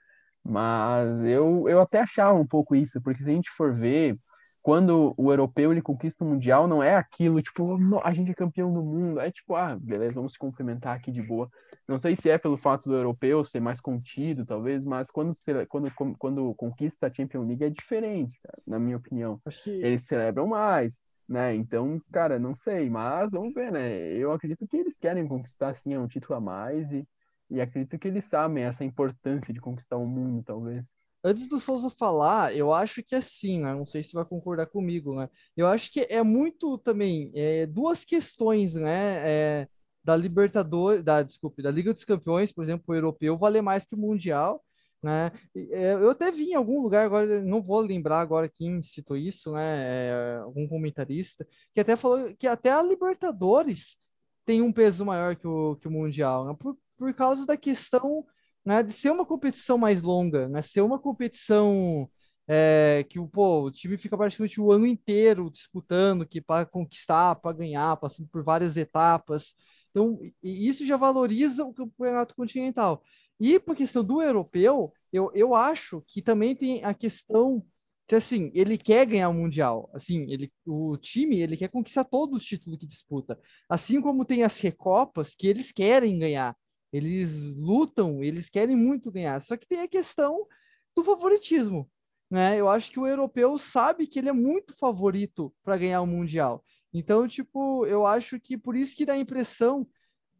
mas eu, eu até achava um pouco isso, porque se a gente for ver, quando o europeu ele conquista o mundial, não é aquilo, tipo, a gente é campeão do mundo, é tipo, ah, beleza, vamos se cumprimentar aqui de boa. Não sei se é pelo fato do europeu ser mais contido, talvez, mas quando, quando, quando conquista a Champions League é diferente, cara, na minha opinião. Que... Eles celebram mais, né? Então, cara, não sei, mas vamos ver, né? Eu acredito que eles querem conquistar, sim, um título a mais e, e acredito que eles sabem essa importância de conquistar o mundo, talvez. Antes do Souza falar, eu acho que é assim, né? Não sei se vai concordar comigo, né? Eu acho que é muito também é, duas questões, né? É, da Libertadores, da desculpe, da Liga dos Campeões, por exemplo, o europeu vale mais que o mundial, né? É, eu até vi em algum lugar agora, não vou lembrar agora quem citou isso, né? É, algum comentarista que até falou que até a Libertadores tem um peso maior que o, que o mundial, né? por, por causa da questão né, de ser uma competição mais longa, né, ser uma competição é, que pô, o time fica praticamente o ano inteiro disputando, que para conquistar, para ganhar, passando por várias etapas. Então, isso já valoriza o campeonato continental. E por questão do europeu, eu, eu acho que também tem a questão que assim, ele quer ganhar o mundial. Assim, ele o time, ele quer conquistar todos os títulos que disputa. Assim como tem as recopas que eles querem ganhar. Eles lutam, eles querem muito ganhar. Só que tem a questão do favoritismo. Né? Eu acho que o europeu sabe que ele é muito favorito para ganhar o Mundial. Então, tipo, eu acho que por isso que dá a impressão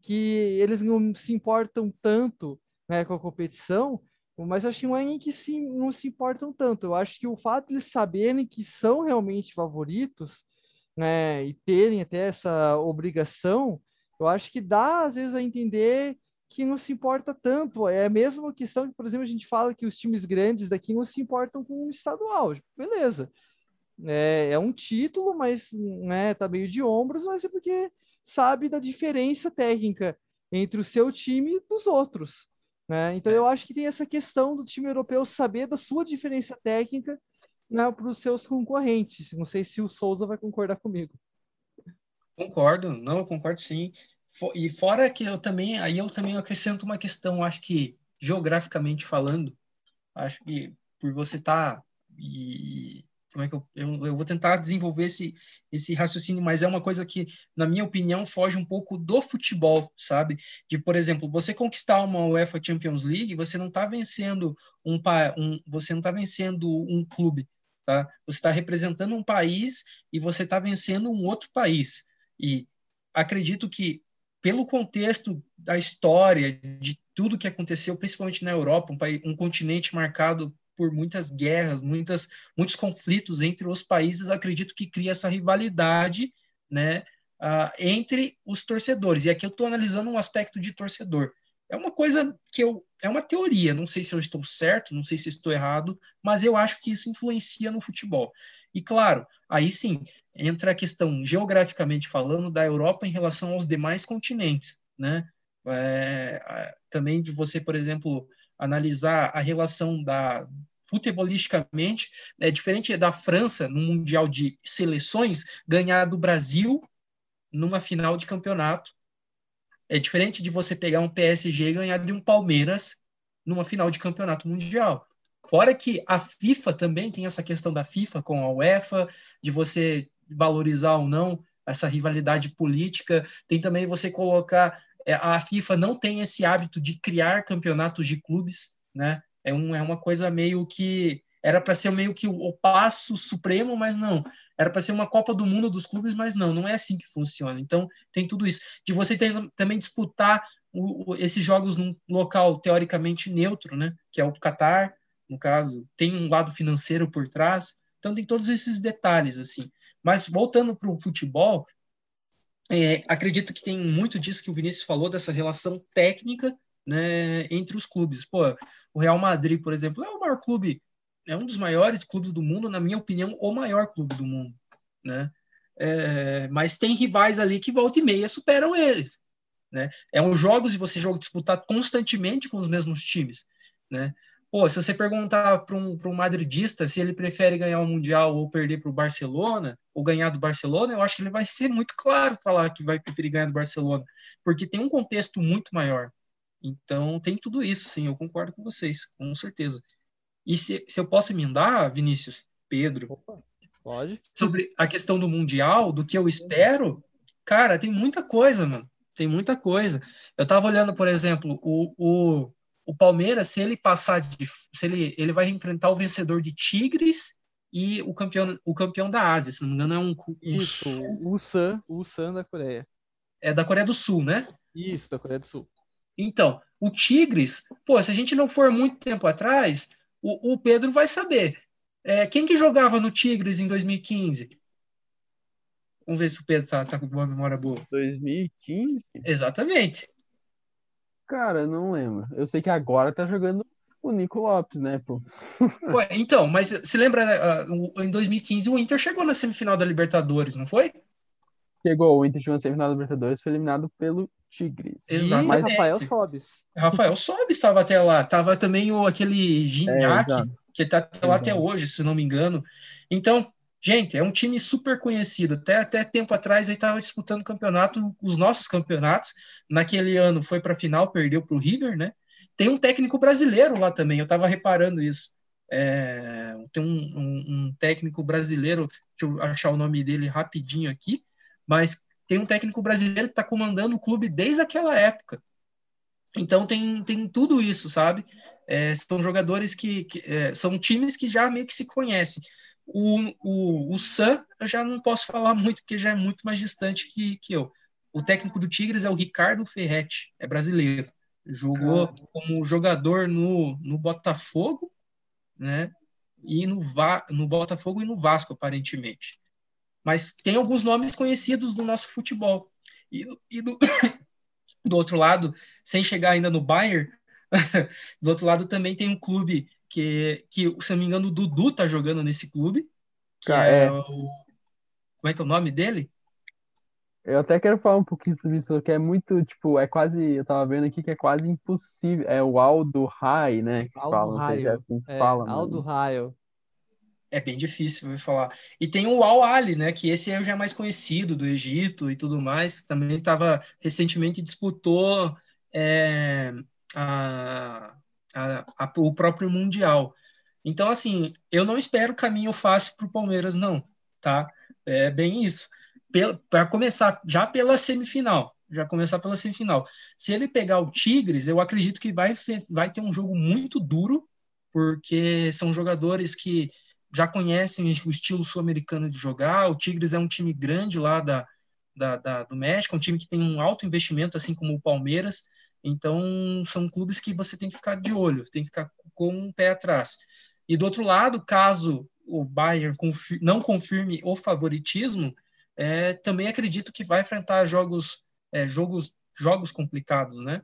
que eles não se importam tanto né, com a competição, mas acho que não é nem que se, não se importam tanto. Eu acho que o fato de eles saberem que são realmente favoritos né, e terem até essa obrigação eu acho que dá, às vezes, a entender que não se importa tanto. É a mesma questão que, por exemplo, a gente fala que os times grandes daqui não se importam com o estadual. Beleza. É, é um título, mas né, tá meio de ombros, mas é porque sabe da diferença técnica entre o seu time e dos outros. Né? Então eu acho que tem essa questão do time europeu saber da sua diferença técnica né, para os seus concorrentes. Não sei se o Souza vai concordar comigo. Concordo, não, concordo sim. E fora que eu também, aí eu também acrescento uma questão, acho que geograficamente falando, acho que por você estar tá, e como é que eu, eu, eu, vou tentar desenvolver esse, esse raciocínio, mas é uma coisa que, na minha opinião, foge um pouco do futebol, sabe? De, por exemplo, você conquistar uma UEFA Champions League, você não está vencendo um, um você não está vencendo um clube, tá? Você está representando um país e você está vencendo um outro país. E acredito que pelo contexto da história, de tudo que aconteceu, principalmente na Europa, um, país, um continente marcado por muitas guerras, muitas, muitos conflitos entre os países, acredito que cria essa rivalidade né, uh, entre os torcedores. E aqui eu estou analisando um aspecto de torcedor. É uma coisa que eu. É uma teoria, não sei se eu estou certo, não sei se estou errado, mas eu acho que isso influencia no futebol. E claro, aí sim, entra a questão, geograficamente falando, da Europa em relação aos demais continentes, né? É, também de você, por exemplo, analisar a relação da futebolisticamente, é diferente da França no mundial de seleções ganhar do Brasil numa final de campeonato. É diferente de você pegar um PSG e ganhar de um Palmeiras numa final de campeonato mundial. Fora que a FIFA também tem essa questão da FIFA com a UEFA, de você valorizar ou não essa rivalidade política. Tem também você colocar é, a FIFA não tem esse hábito de criar campeonatos de clubes, né? É, um, é uma coisa meio que era para ser meio que o, passo supremo, mas não. Era para ser uma Copa do Mundo dos clubes, mas não. Não é assim que funciona. Então tem tudo isso. De você ter, também disputar o, o, esses jogos num local teoricamente neutro, né? Que é o Catar, no caso, tem um lado financeiro por trás. Então tem todos esses detalhes assim. Mas voltando para o futebol, é, acredito que tem muito disso que o Vinícius falou, dessa relação técnica né, entre os clubes. Pô, o Real Madrid, por exemplo, é o maior clube, é um dos maiores clubes do mundo, na minha opinião, o maior clube do mundo. Né? É, mas tem rivais ali que volta e meia superam eles. Né? É um jogos e você joga disputar constantemente com os mesmos times. Né? Pô, se você perguntar para um, um madridista se ele prefere ganhar o um Mundial ou perder para o Barcelona, ou ganhar do Barcelona, eu acho que ele vai ser muito claro falar que vai preferir ganhar do Barcelona, porque tem um contexto muito maior. Então, tem tudo isso, sim, eu concordo com vocês, com certeza. E se, se eu posso emendar, Vinícius, Pedro, Opa, pode. sobre a questão do Mundial, do que eu espero, cara, tem muita coisa, mano. Tem muita coisa. Eu tava olhando, por exemplo, o, o o Palmeiras, se ele passar de. Se ele, ele vai enfrentar o vencedor de Tigres e o campeão, o campeão da Ásia, se não me engano, é um. Isso, o San, o San da Coreia. É da Coreia do Sul, né? Isso, da Coreia do Sul. Então, o Tigres, pô, se a gente não for muito tempo atrás, o, o Pedro vai saber. É, quem que jogava no Tigres em 2015? Vamos ver se o Pedro tá, tá com uma memória boa. 2015? Exatamente. Cara, não lembro. Eu sei que agora tá jogando o Nico Lopes, né, pô? (laughs) Ué, então, mas se lembra, uh, em 2015 o Inter chegou na semifinal da Libertadores, não foi? Chegou, o Inter chegou na semifinal da Libertadores, foi eliminado pelo Tigres. Exatamente. Mas Rafael Sobis. Rafael Sobis estava até lá. Tava também o, aquele Gignac, é, que tá até lá até hoje, se não me engano. Então, Gente, é um time super conhecido. Até, até tempo atrás ele estava disputando campeonato, os nossos campeonatos. Naquele ano foi para a final, perdeu para o River, né? Tem um técnico brasileiro lá também, eu estava reparando isso. É, tem um, um, um, técnico brasileiro, deixa eu achar o nome dele rapidinho aqui, mas tem um técnico brasileiro que está comandando o clube desde aquela época. Então tem, tem tudo isso, sabe? É, são jogadores que, que é, são times que já meio que se conhecem. O, o, o Sam, eu já não posso falar muito, porque já é muito mais distante que, que eu. O técnico do Tigres é o Ricardo Ferretti, é brasileiro. Jogou ah. como jogador no, no Botafogo, né? E no, Va no Botafogo e no Vasco, aparentemente. Mas tem alguns nomes conhecidos do nosso futebol. E, e do, (coughs) do outro lado, sem chegar ainda no Bayern, (laughs) do outro lado também tem um clube que, que se não me engano, o Dudu tá jogando nesse clube, que Cara, é, é. o... Como é que é o nome dele? Eu até quero falar um pouquinho sobre isso, que é muito, tipo, é quase, eu tava vendo aqui que é quase impossível. É o Aldo Rai, né? Que Aldo fala, não sei se é Raio. assim que É, fala, Aldo. Raio. É bem difícil, vou falar. E tem o Al Ali, né? Que esse é o já mais conhecido do Egito e tudo mais. Também estava recentemente disputou é, a, a- a- o próprio Mundial. Então, assim, eu não espero caminho fácil para o Palmeiras, não, tá? É bem isso. Para começar já pela semifinal, já começar pela semifinal. Se ele pegar o Tigres, eu acredito que vai, vai ter um jogo muito duro, porque são jogadores que já conhecem o estilo sul-americano de jogar. O Tigres é um time grande lá da, da, da- do México, um time que tem um alto investimento, assim como o Palmeiras. Então, são clubes que você tem que ficar de olho, tem que ficar com um pé atrás. E do outro lado, caso o Bayern não confirme o favoritismo, é, também acredito que vai enfrentar jogos, é, jogos, jogos complicados, né?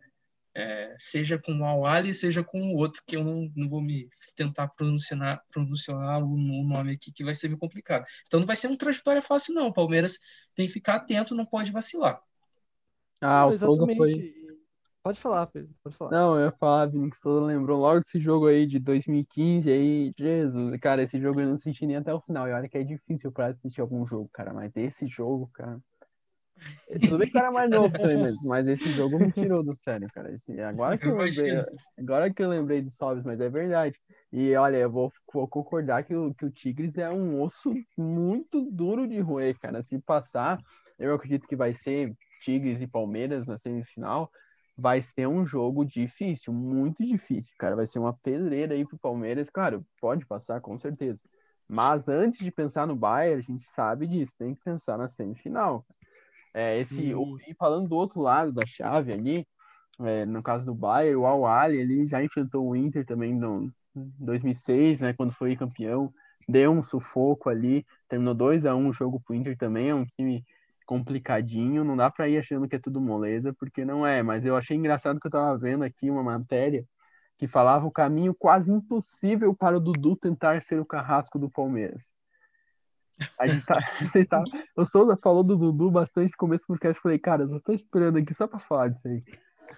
É, seja com o Al-Ali, seja com o outro, que eu não, não vou me tentar pronunciar, pronunciar o o nome aqui, que vai ser meio complicado. Então não vai ser uma trajetória fácil, não. O Palmeiras tem que ficar atento, não pode vacilar. Ah, o Souza foi. Pode falar, Pedro, pode falar. Não, eu ia falar, Vini, que o Souza lembrou logo desse jogo aí de 2015, aí, Jesus, cara, esse jogo eu não assisti nem até o final, e olha que é difícil pra assistir algum jogo, cara, mas esse jogo, cara, tudo bem que o cara é mais novo também, mas, mas esse jogo me tirou do sério, cara, esse, agora que Eu lembrei, agora que eu lembrei do Sobs, mas é verdade, e olha, eu vou, vou concordar que o, que o Tigres é um osso muito duro de roer, cara, se passar, eu acredito que vai ser Tigres e Palmeiras na semifinal, vai ser um jogo difícil, muito difícil, cara. Vai ser uma pedreira aí pro Palmeiras. Claro, pode passar, com certeza. Mas antes de pensar no Bayern, a gente sabe disso, tem que pensar na semifinal. É, esse, o- e falando do outro lado da chave ali, é, no caso do Bayern, o Al-Ahly, ele já enfrentou o Inter também no em 2006, né, quando foi campeão, deu um sufoco ali, terminou 2 a 1 o jogo pro Inter também, é um time complicadinho, não dá pra ir achando que é tudo moleza, porque não é, mas eu achei engraçado que eu tava vendo aqui uma matéria que falava o caminho quase impossível para o Dudu tentar ser o carrasco do Palmeiras. A gente tá, (laughs) tá, o Souza falou do Dudu bastante no começo do podcast, falei, cara, eu só tô esperando aqui só pra falar disso aí.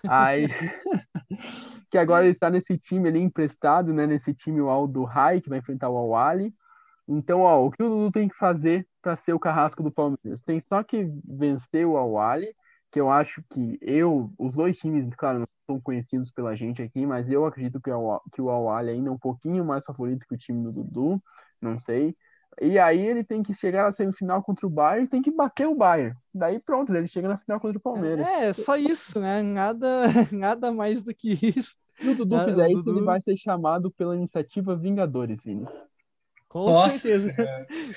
Aí, (laughs) que agora ele tá nesse time ali emprestado, né, nesse time o Aldo Rai, que vai enfrentar o Al-Ahly. Então, ó, o que o Dudu tem que fazer para ser o carrasco do Palmeiras? Tem só que vencer o Al-Ahly, que eu acho que eu, os dois times, claro, não são conhecidos pela gente aqui, mas eu acredito que o, Al- que o Al-Ahly ainda é um pouquinho mais favorito que o time do Dudu, não sei. E aí ele tem que chegar na semifinal contra o Bayern e tem que bater o Bayern. Daí pronto, ele chega na final contra o Palmeiras. É, só isso, né? Nada, (laughs) nada mais do que isso. Se o Dudu fizer o isso, ele vai ser chamado pela iniciativa Vingadores, Vini. Com Nossa, certeza.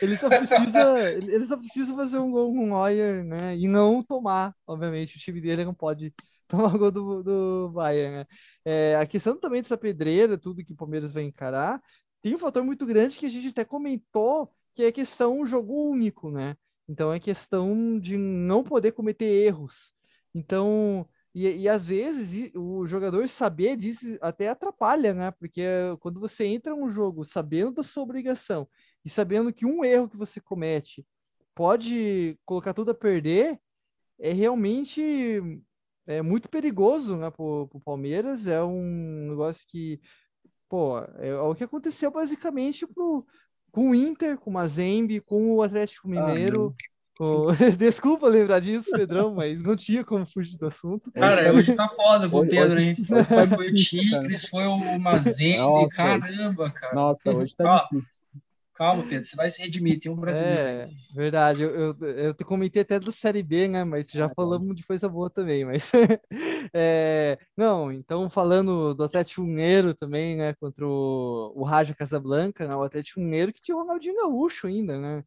Ele só precisa, ele só precisa fazer um gol com o Neuer, né? E não tomar, obviamente, o time dele não pode (laughs) tomar o gol do, do Bayern, né? É, a questão também dessa pedreira, tudo que o Palmeiras vai encarar, tem um fator muito grande que a gente até comentou, que é a questão jogo único, né? Então é questão de não poder cometer erros. Então, e, e às vezes o jogador saber disso até atrapalha, né? Porque quando você entra num jogo sabendo da sua obrigação e sabendo que um erro que você comete pode colocar tudo a perder, é realmente é muito perigoso, né, pro, pro Palmeiras. É um negócio que, pô, é o que aconteceu basicamente pro, com o Inter, com o Mazembe, com o Atlético Mineiro. Com- (laughs) Desculpa lembrar disso, Pedrão, mas não tinha como fugir do assunto. Cara, hoje tá foda pro Hoje- Pedro, hoje- hein? (laughs) hoje Foi o. Tigres, foi o Mazembe, Nossa. caramba, cara. Nossa, hoje tá Ó, difícil. Calma, Pedro, você vai se redimir, tem um brasileiro. É, verdade. Eu, eu, eu te comentei até da Série B, né? Mas já Ah, tá. falamos de coisa boa também. Mas (laughs) é, não, então falando do Atlético Mineiro também, né? Contra o, o Raja Casablanca, né? O Atlético Mineiro que tinha o Ronaldinho Gaúcho ainda, né?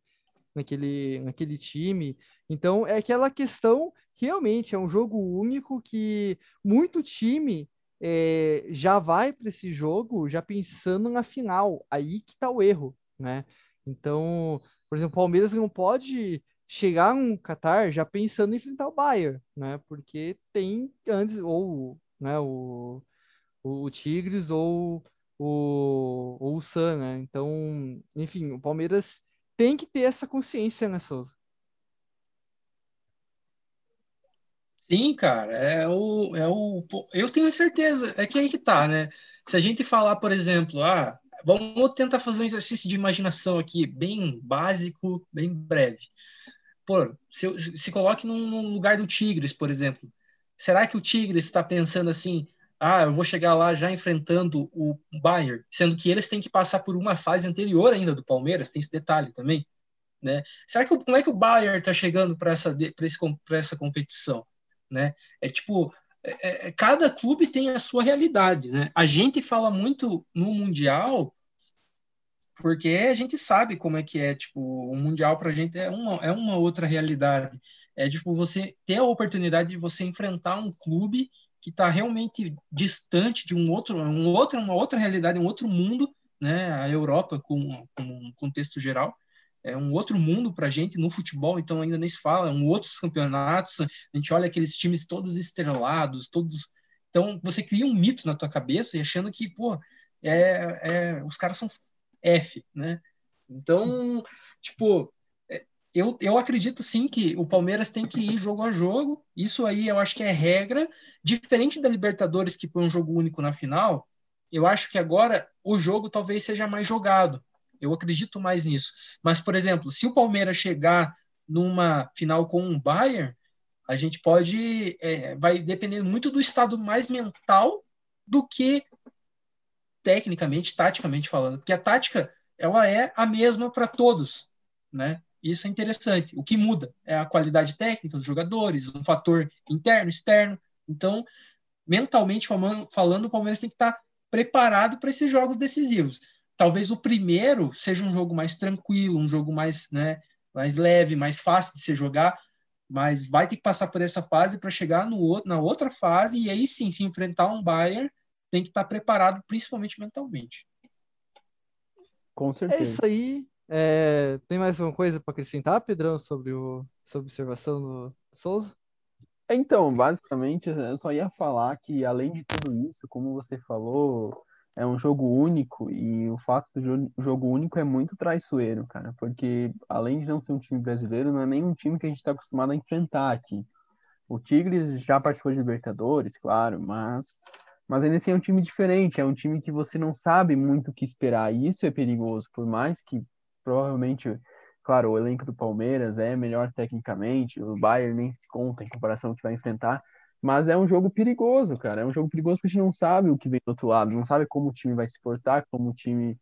Naquele, naquele time. Então é aquela questão, realmente é um jogo único que muito time é, já vai para esse jogo já pensando na final. Aí que tá o erro, né? Então, por exemplo, o Palmeiras não pode chegar no Qatar já pensando em enfrentar o Bayern, né? Porque tem antes ou, né, o, o, Tigres ou o, o Sun, né? Então, enfim, o Palmeiras tem que ter essa consciência, né, Souza? Sim, cara, é o, é o. Eu tenho certeza, é que aí que tá, né? Se a gente falar, por exemplo, ah, vamos tentar fazer um exercício de imaginação aqui, bem básico, bem breve. Pô, se, se coloque num, num lugar do Tigres, por exemplo. Será que o Tigres está pensando assim, ah, eu vou chegar lá já enfrentando o Bayern, sendo que eles têm que passar por uma fase anterior ainda do Palmeiras, tem esse detalhe também, né? Será que como é que o Bayern está chegando para essa para essa competição, né? É tipo é, é, cada clube tem a sua realidade, né? A gente fala muito no mundial porque a gente sabe como é que é, tipo, o mundial para a gente é uma, é uma outra realidade. É tipo você ter a oportunidade de você enfrentar um clube que está realmente distante de um outro, um outro, uma outra realidade, um outro mundo, né? A Europa, com, com um contexto geral, é um outro mundo para a gente no futebol, então ainda nem se fala, um outros campeonatos, a gente olha aqueles times todos estrelados, todos. Então você cria um mito na tua cabeça achando que, pô, é, é, os caras são F, né? Então, tipo, eu, eu acredito sim que o Palmeiras tem que ir jogo a jogo. Isso aí eu acho que é regra. Diferente da Libertadores, que foi um jogo único na final, eu acho que agora o jogo talvez seja mais jogado. Eu acredito mais nisso. Mas, por exemplo, se o Palmeiras chegar numa final com um Bayern, a gente pode. É, vai depender muito do estado mais mental do que tecnicamente, taticamente falando. Porque a tática ela é a mesma para todos. Né? Isso é interessante. O que muda é a qualidade técnica dos jogadores, um fator interno, externo. Então, mentalmente falando, o Palmeiras tem que estar preparado para esses jogos decisivos. Talvez o primeiro seja um jogo mais tranquilo, um jogo mais, né, mais leve, mais fácil de se jogar, mas vai ter que passar por essa fase para chegar no outro, na outra fase e aí sim se enfrentar um Bayern tem que estar preparado, principalmente mentalmente. Com certeza. É isso aí. É, tem mais alguma coisa para acrescentar, Pedrão, sobre, o, sobre a observação do Souza? Então, basicamente, eu só ia falar que, além de tudo isso, como você falou, é um jogo único e o fato do jogo único é muito traiçoeiro, cara, porque além de não ser um time brasileiro, não é nem um time que a gente está acostumado a enfrentar aqui. O Tigres já participou de Libertadores, claro, mas, mas ainda assim é um time diferente, é um time que você não sabe muito o que esperar, e isso é perigoso, por mais que provavelmente, claro, o elenco do Palmeiras é melhor tecnicamente, o Bayern nem se conta em comparação que vai enfrentar, mas é um jogo perigoso, cara. É um jogo perigoso porque a gente não sabe o que vem do outro lado, não sabe como o time vai se portar, como o time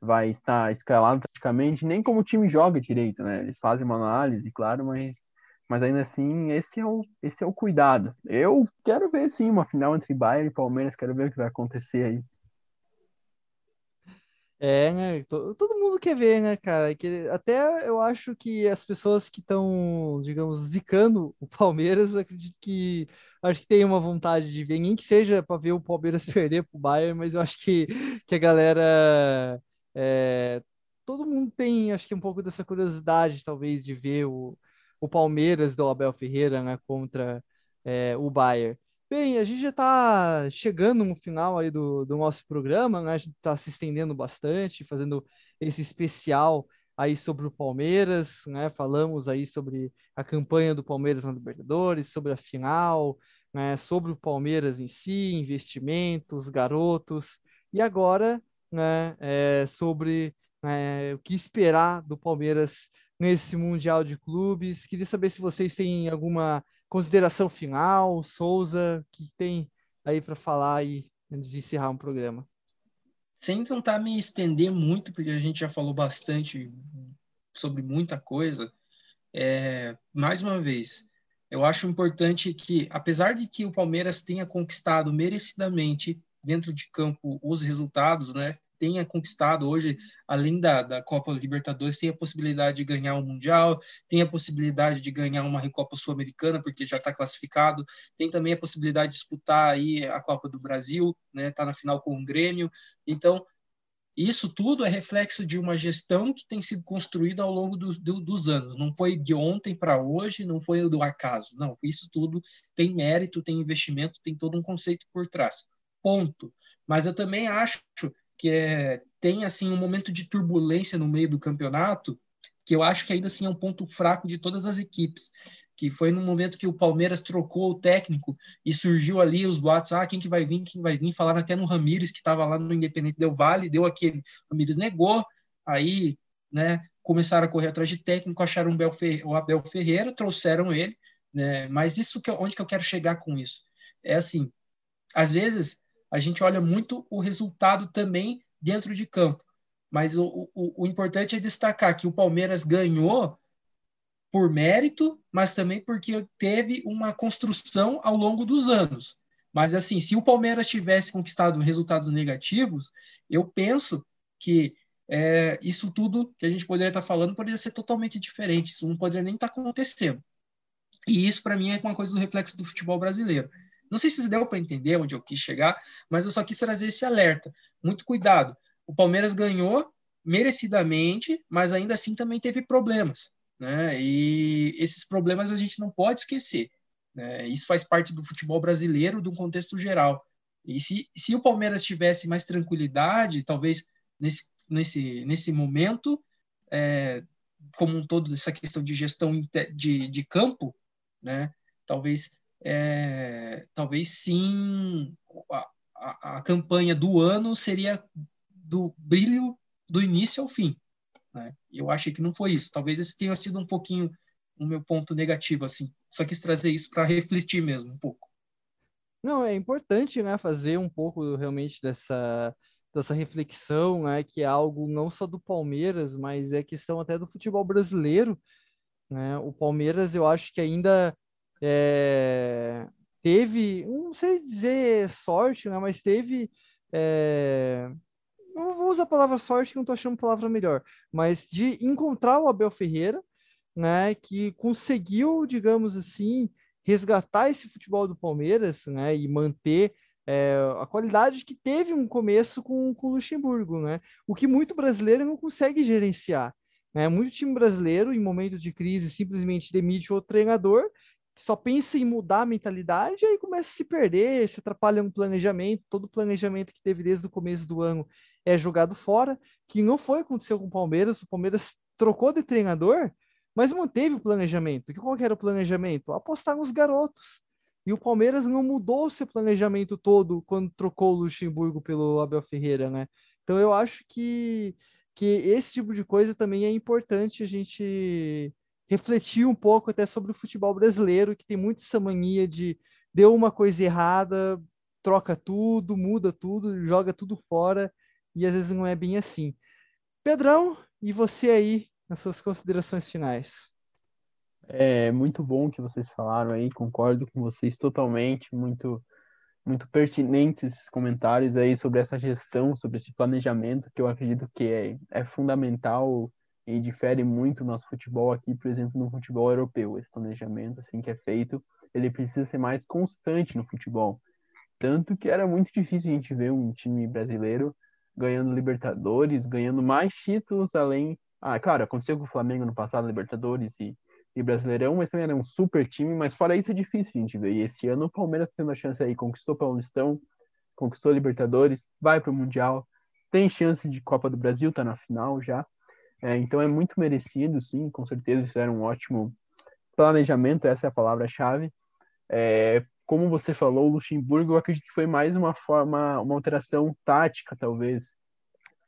vai estar escalado praticamente, nem como o time joga direito, né? Eles fazem uma análise, claro, mas, mas ainda assim, esse é, o, esse é o cuidado. Eu quero ver, sim, uma final entre Bayern e Palmeiras, quero ver o que vai acontecer aí. É, né? Todo mundo quer ver, né, cara? Que até eu acho que as pessoas que estão, digamos, zicando o Palmeiras, acredito que acho que tem uma vontade de ver, nem que seja para ver o Palmeiras (laughs) perder pro Bayern, mas eu acho que, que a galera. É, todo mundo tem, acho que um pouco dessa curiosidade, talvez, de ver o, o Palmeiras do Abel Ferreira, né, contra é, o Bayern. Bem, a gente já está chegando no final aí do, do nosso programa, né? A gente está se estendendo bastante, fazendo esse especial aí sobre o Palmeiras, né? Falamos aí sobre a campanha do Palmeiras na Libertadores, sobre a final, né? Sobre o Palmeiras em si, investimentos, garotos, e agora, né? É, sobre é, o que esperar do Palmeiras nesse Mundial de Clubes. Queria saber se vocês têm alguma consideração final, Souza, que tem aí para falar aí antes de encerrar um programa? Sem tentar me estender muito, porque a gente já falou bastante sobre muita coisa, é, mais uma vez, eu acho importante que, apesar de que o Palmeiras tenha conquistado merecidamente dentro de campo os resultados, né? Tenha conquistado hoje, além da, da Copa Libertadores, tem a possibilidade de ganhar um Mundial, tem a possibilidade de ganhar uma Recopa Sul-Americana, porque já está classificado, tem também a possibilidade de disputar aí a Copa do Brasil, né? Está na final com o Grêmio. Então, Isso tudo é reflexo de uma gestão que tem sido construída ao longo do, do, dos anos. Não foi de ontem para hoje, não foi do acaso. Não, isso tudo tem mérito, tem investimento, tem todo um conceito por trás. Ponto. Mas eu também acho que é, tem assim um momento de turbulência no meio do campeonato que eu acho que ainda assim é um ponto fraco de todas as equipes que foi no momento que o Palmeiras trocou o técnico e surgiu ali os boatos, ah, quem que vai vir, quem vai vir, falaram até no Ramires, que estava lá no Independente Del Vale, deu aquele, Ramires negou, aí, né, começaram a correr atrás de técnico, acharam o, Abel Ferreira, o Abel Ferreira, trouxeram ele, né, mas isso que onde que eu quero chegar com isso? É assim, às vezes a gente olha muito o resultado também dentro de campo, mas o, o, o importante é destacar que o Palmeiras ganhou por mérito, mas também porque teve uma construção ao longo dos anos. Mas assim, se o Palmeiras tivesse conquistado resultados negativos, eu penso que é, isso tudo que a gente poderia estar falando poderia ser totalmente diferente. Isso não poderia nem estar acontecendo. E isso, para mim, é uma coisa do reflexo do futebol brasileiro. Não sei se deu para entender onde eu quis chegar, mas eu só quis trazer esse alerta. Muito cuidado. O Palmeiras ganhou merecidamente, mas ainda assim também teve problemas. Né? E esses problemas a gente não pode esquecer. Né? Isso faz parte do futebol brasileiro, de um contexto geral. E se, se o Palmeiras tivesse mais tranquilidade, talvez nesse, nesse, nesse momento, é, como um todo, essa questão de gestão de, de campo, né? talvez, é, talvez sim a, a, a campanha do ano seria do brilho do início ao fim. Né? Eu achei que não foi isso. Talvez esse tenha sido um pouquinho o meu ponto negativo, assim. Só quis trazer isso para refletir mesmo um pouco. Não, é importante, né, fazer um pouco realmente dessa dessa reflexão, né, que é algo não só do Palmeiras, mas é questão até do futebol brasileiro, né? O Palmeiras, eu acho que ainda é, teve, não sei dizer sorte, né, mas teve é, não vou usar a palavra sorte, não estou achando palavra melhor, mas de encontrar o Abel Ferreira, né, que conseguiu, digamos assim, resgatar esse futebol do Palmeiras, né, e manter é, a qualidade que teve um começo com, com o Luxemburgo, né, o que muito brasileiro não consegue gerenciar. Né, muito time brasileiro, em momento de crise, simplesmente demite o treinador, que só pensa em mudar a mentalidade, e aí começa a se perder, se atrapalha um planejamento, todo o planejamento que teve desde o começo do ano é jogado fora, que não foi aconteceu com o Palmeiras. O Palmeiras trocou de treinador, mas manteve o planejamento. E qual era o planejamento? Apostar nos garotos. E o Palmeiras não mudou seu planejamento todo quando trocou o Luxemburgo pelo Abel Ferreira, né? Então eu acho que, que esse tipo de coisa também é importante a gente refletir um pouco até sobre o futebol brasileiro, que tem muito essa mania de deu uma coisa errada, troca tudo, muda tudo, joga tudo fora e às vezes não é bem assim. Pedrão, e você aí, nas suas considerações finais? É muito bom que vocês falaram aí, concordo com vocês totalmente, muito muito pertinentes esses comentários aí sobre essa gestão, sobre esse planejamento, que eu acredito que é, é fundamental e difere muito o nosso futebol aqui, por exemplo, no futebol europeu. Esse planejamento, assim, que é feito, ele precisa ser mais constante no futebol. Tanto que era muito difícil a gente ver um time brasileiro ganhando Libertadores, ganhando mais títulos além. Ah, claro, aconteceu com o Flamengo no passado, Libertadores e, e Brasileirão, mas também era um super time, mas fora isso é difícil a gente ver. E esse ano o Palmeiras tendo a chance aí, conquistou o Paulistão, conquistou Libertadores, vai para o Mundial, tem chance de Copa do Brasil, tá na final já. É, então é muito merecido, sim, com certeza fizeram um ótimo planejamento, essa é a palavra-chave. É, como você falou, o Luxemburgo, eu acredito que foi mais uma forma, uma alteração tática, talvez.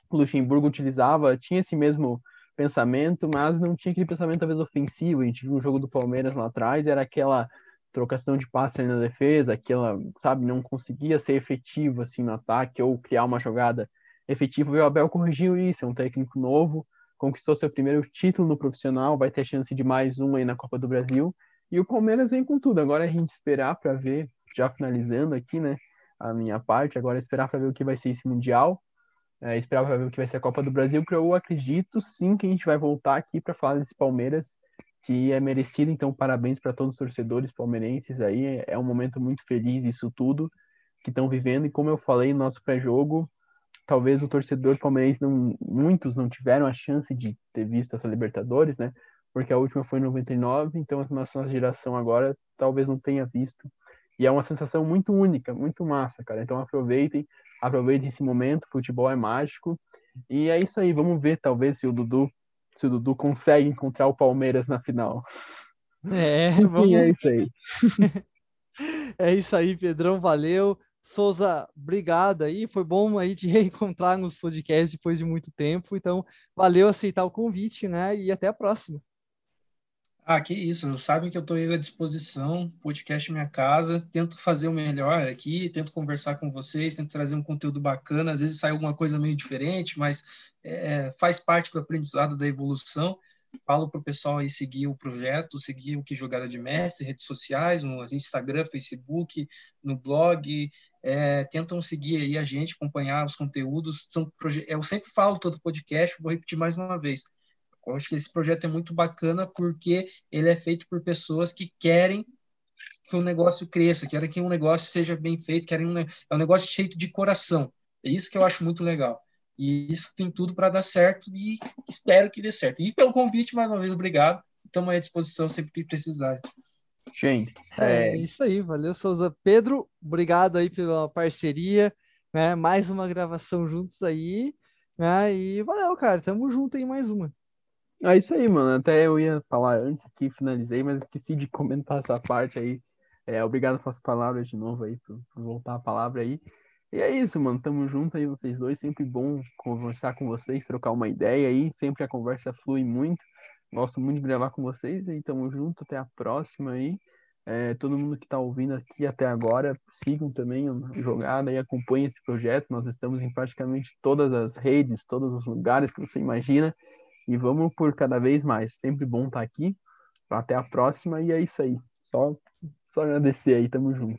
O Luxemburgo utilizava, tinha esse mesmo pensamento, mas não tinha aquele pensamento talvez ofensivo. A gente viu o jogo do Palmeiras lá atrás, era aquela trocação de passe na defesa, aquela, sabe, não conseguia ser efetivo assim no ataque ou criar uma jogada efetiva. E o Abel corrigiu isso, é um técnico novo, conquistou seu primeiro título no profissional, vai ter chance de mais um aí na Copa do Brasil. E o Palmeiras vem com tudo. Agora é a gente esperar para ver, já finalizando aqui, né, a minha parte, agora é esperar para ver o que vai ser esse Mundial, é, esperar para ver o que vai ser a Copa do Brasil, porque eu acredito sim que a gente vai voltar aqui para falar desse Palmeiras, que é merecido. Então, parabéns para todos os torcedores palmeirenses aí. É um momento muito feliz isso tudo que estão vivendo. E como eu falei no nosso pré-jogo, talvez o torcedor palmeirense, não, muitos não tiveram a chance de ter visto essa Libertadores, né? Porque a última foi em 99, então a nossa geração agora talvez não tenha visto. E é uma sensação muito única, muito massa, cara. Então aproveitem, aproveitem esse momento, futebol é mágico. E é isso aí, vamos ver talvez se o Dudu, se o Dudu consegue encontrar o Palmeiras na final. É, (laughs) vamos... é isso aí. (laughs) é isso aí, Pedrão, valeu. Souza, obrigado aí. Foi bom aí te (laughs) reencontrar nos podcasts depois de muito tempo. Então, valeu aceitar o convite, né? E até a próxima. Ah, que isso. Sabem que eu estou à disposição. Podcast Minha Casa. Tento fazer o melhor aqui, tento conversar com vocês, tento trazer um conteúdo bacana. Às vezes sai alguma coisa meio diferente, mas é, faz parte do aprendizado da evolução. Falo para o pessoal aí seguir o projeto, seguir o que Jogada de Mestre, redes sociais, no Instagram, Facebook, no blog, é, tentam seguir aí a gente, acompanhar os conteúdos. São eu sempre falo todo podcast, vou repetir mais uma vez. Eu acho que esse projeto é muito bacana porque ele é feito por pessoas que querem que o negócio cresça, querem que um negócio seja bem feito, querem um, é um negócio feito de coração. É isso que eu acho muito legal. E isso tem tudo para dar certo e espero que dê certo. E pelo convite, mais uma vez, obrigado. Estamos à disposição sempre que precisar. Gente, é... é isso aí, valeu, Souza. Pedro, obrigado aí pela parceria, né? Mais uma gravação juntos aí, né? E valeu, cara, tamo junto aí mais uma. É isso aí, mano. Até eu ia falar antes aqui, finalizei, mas esqueci de comentar essa parte aí. É, obrigado pelas palavras de novo aí, por, por voltar a palavra aí. E é isso, mano. Tamo junto aí, vocês dois. Sempre bom conversar com vocês, trocar uma ideia aí. Sempre a conversa flui muito. Gosto muito de gravar com vocês e tamo junto. Até a próxima aí. É, todo mundo que está ouvindo aqui até agora, sigam também a jogada e acompanhem esse projeto. Nós estamos em praticamente todas as redes, todos os lugares que você imagina. E vamos por cada vez mais. Sempre bom estar tá aqui. Até a próxima e é isso aí. Só, só agradecer aí, tamo junto.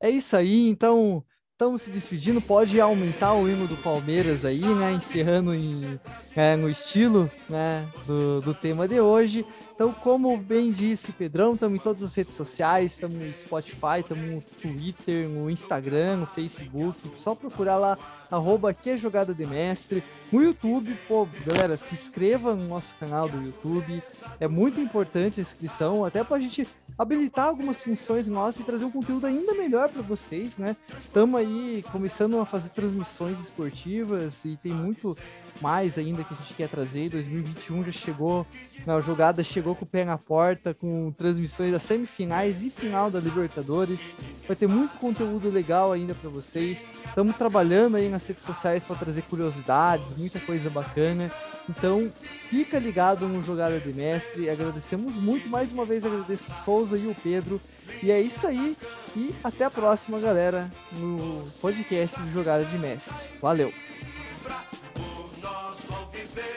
É isso aí, então estamos se despedindo. Pode aumentar o hino do Palmeiras aí, né? Encerrando em, é, no estilo né, do, do tema de hoje. Então, como bem disse Pedrão, estamos em todas as redes sociais, estamos no Spotify, estamos no Twitter, no Instagram, no Facebook. Só procurar lá, arroba que jogada de mestre. No YouTube, pô, galera, se inscreva no nosso canal do YouTube. É muito importante a inscrição, até para a gente habilitar algumas funções nossas e trazer um conteúdo ainda melhor para vocês, né? Estamos aí começando a fazer transmissões esportivas e tem muito mais ainda que a gente quer trazer. 2021 já chegou, a jogada chegou com o pé na porta, com transmissões das semifinais e final da Libertadores. Vai ter muito conteúdo legal ainda para vocês. Estamos trabalhando aí nas redes sociais para trazer curiosidades, muita coisa bacana. Então, fica ligado no Jogada de Mestre. Agradecemos muito. Mais uma vez, agradeço o Souza e o Pedro. E é isso aí. E até a próxima, galera, no podcast Jogada de Mestre. Valeu! be fair.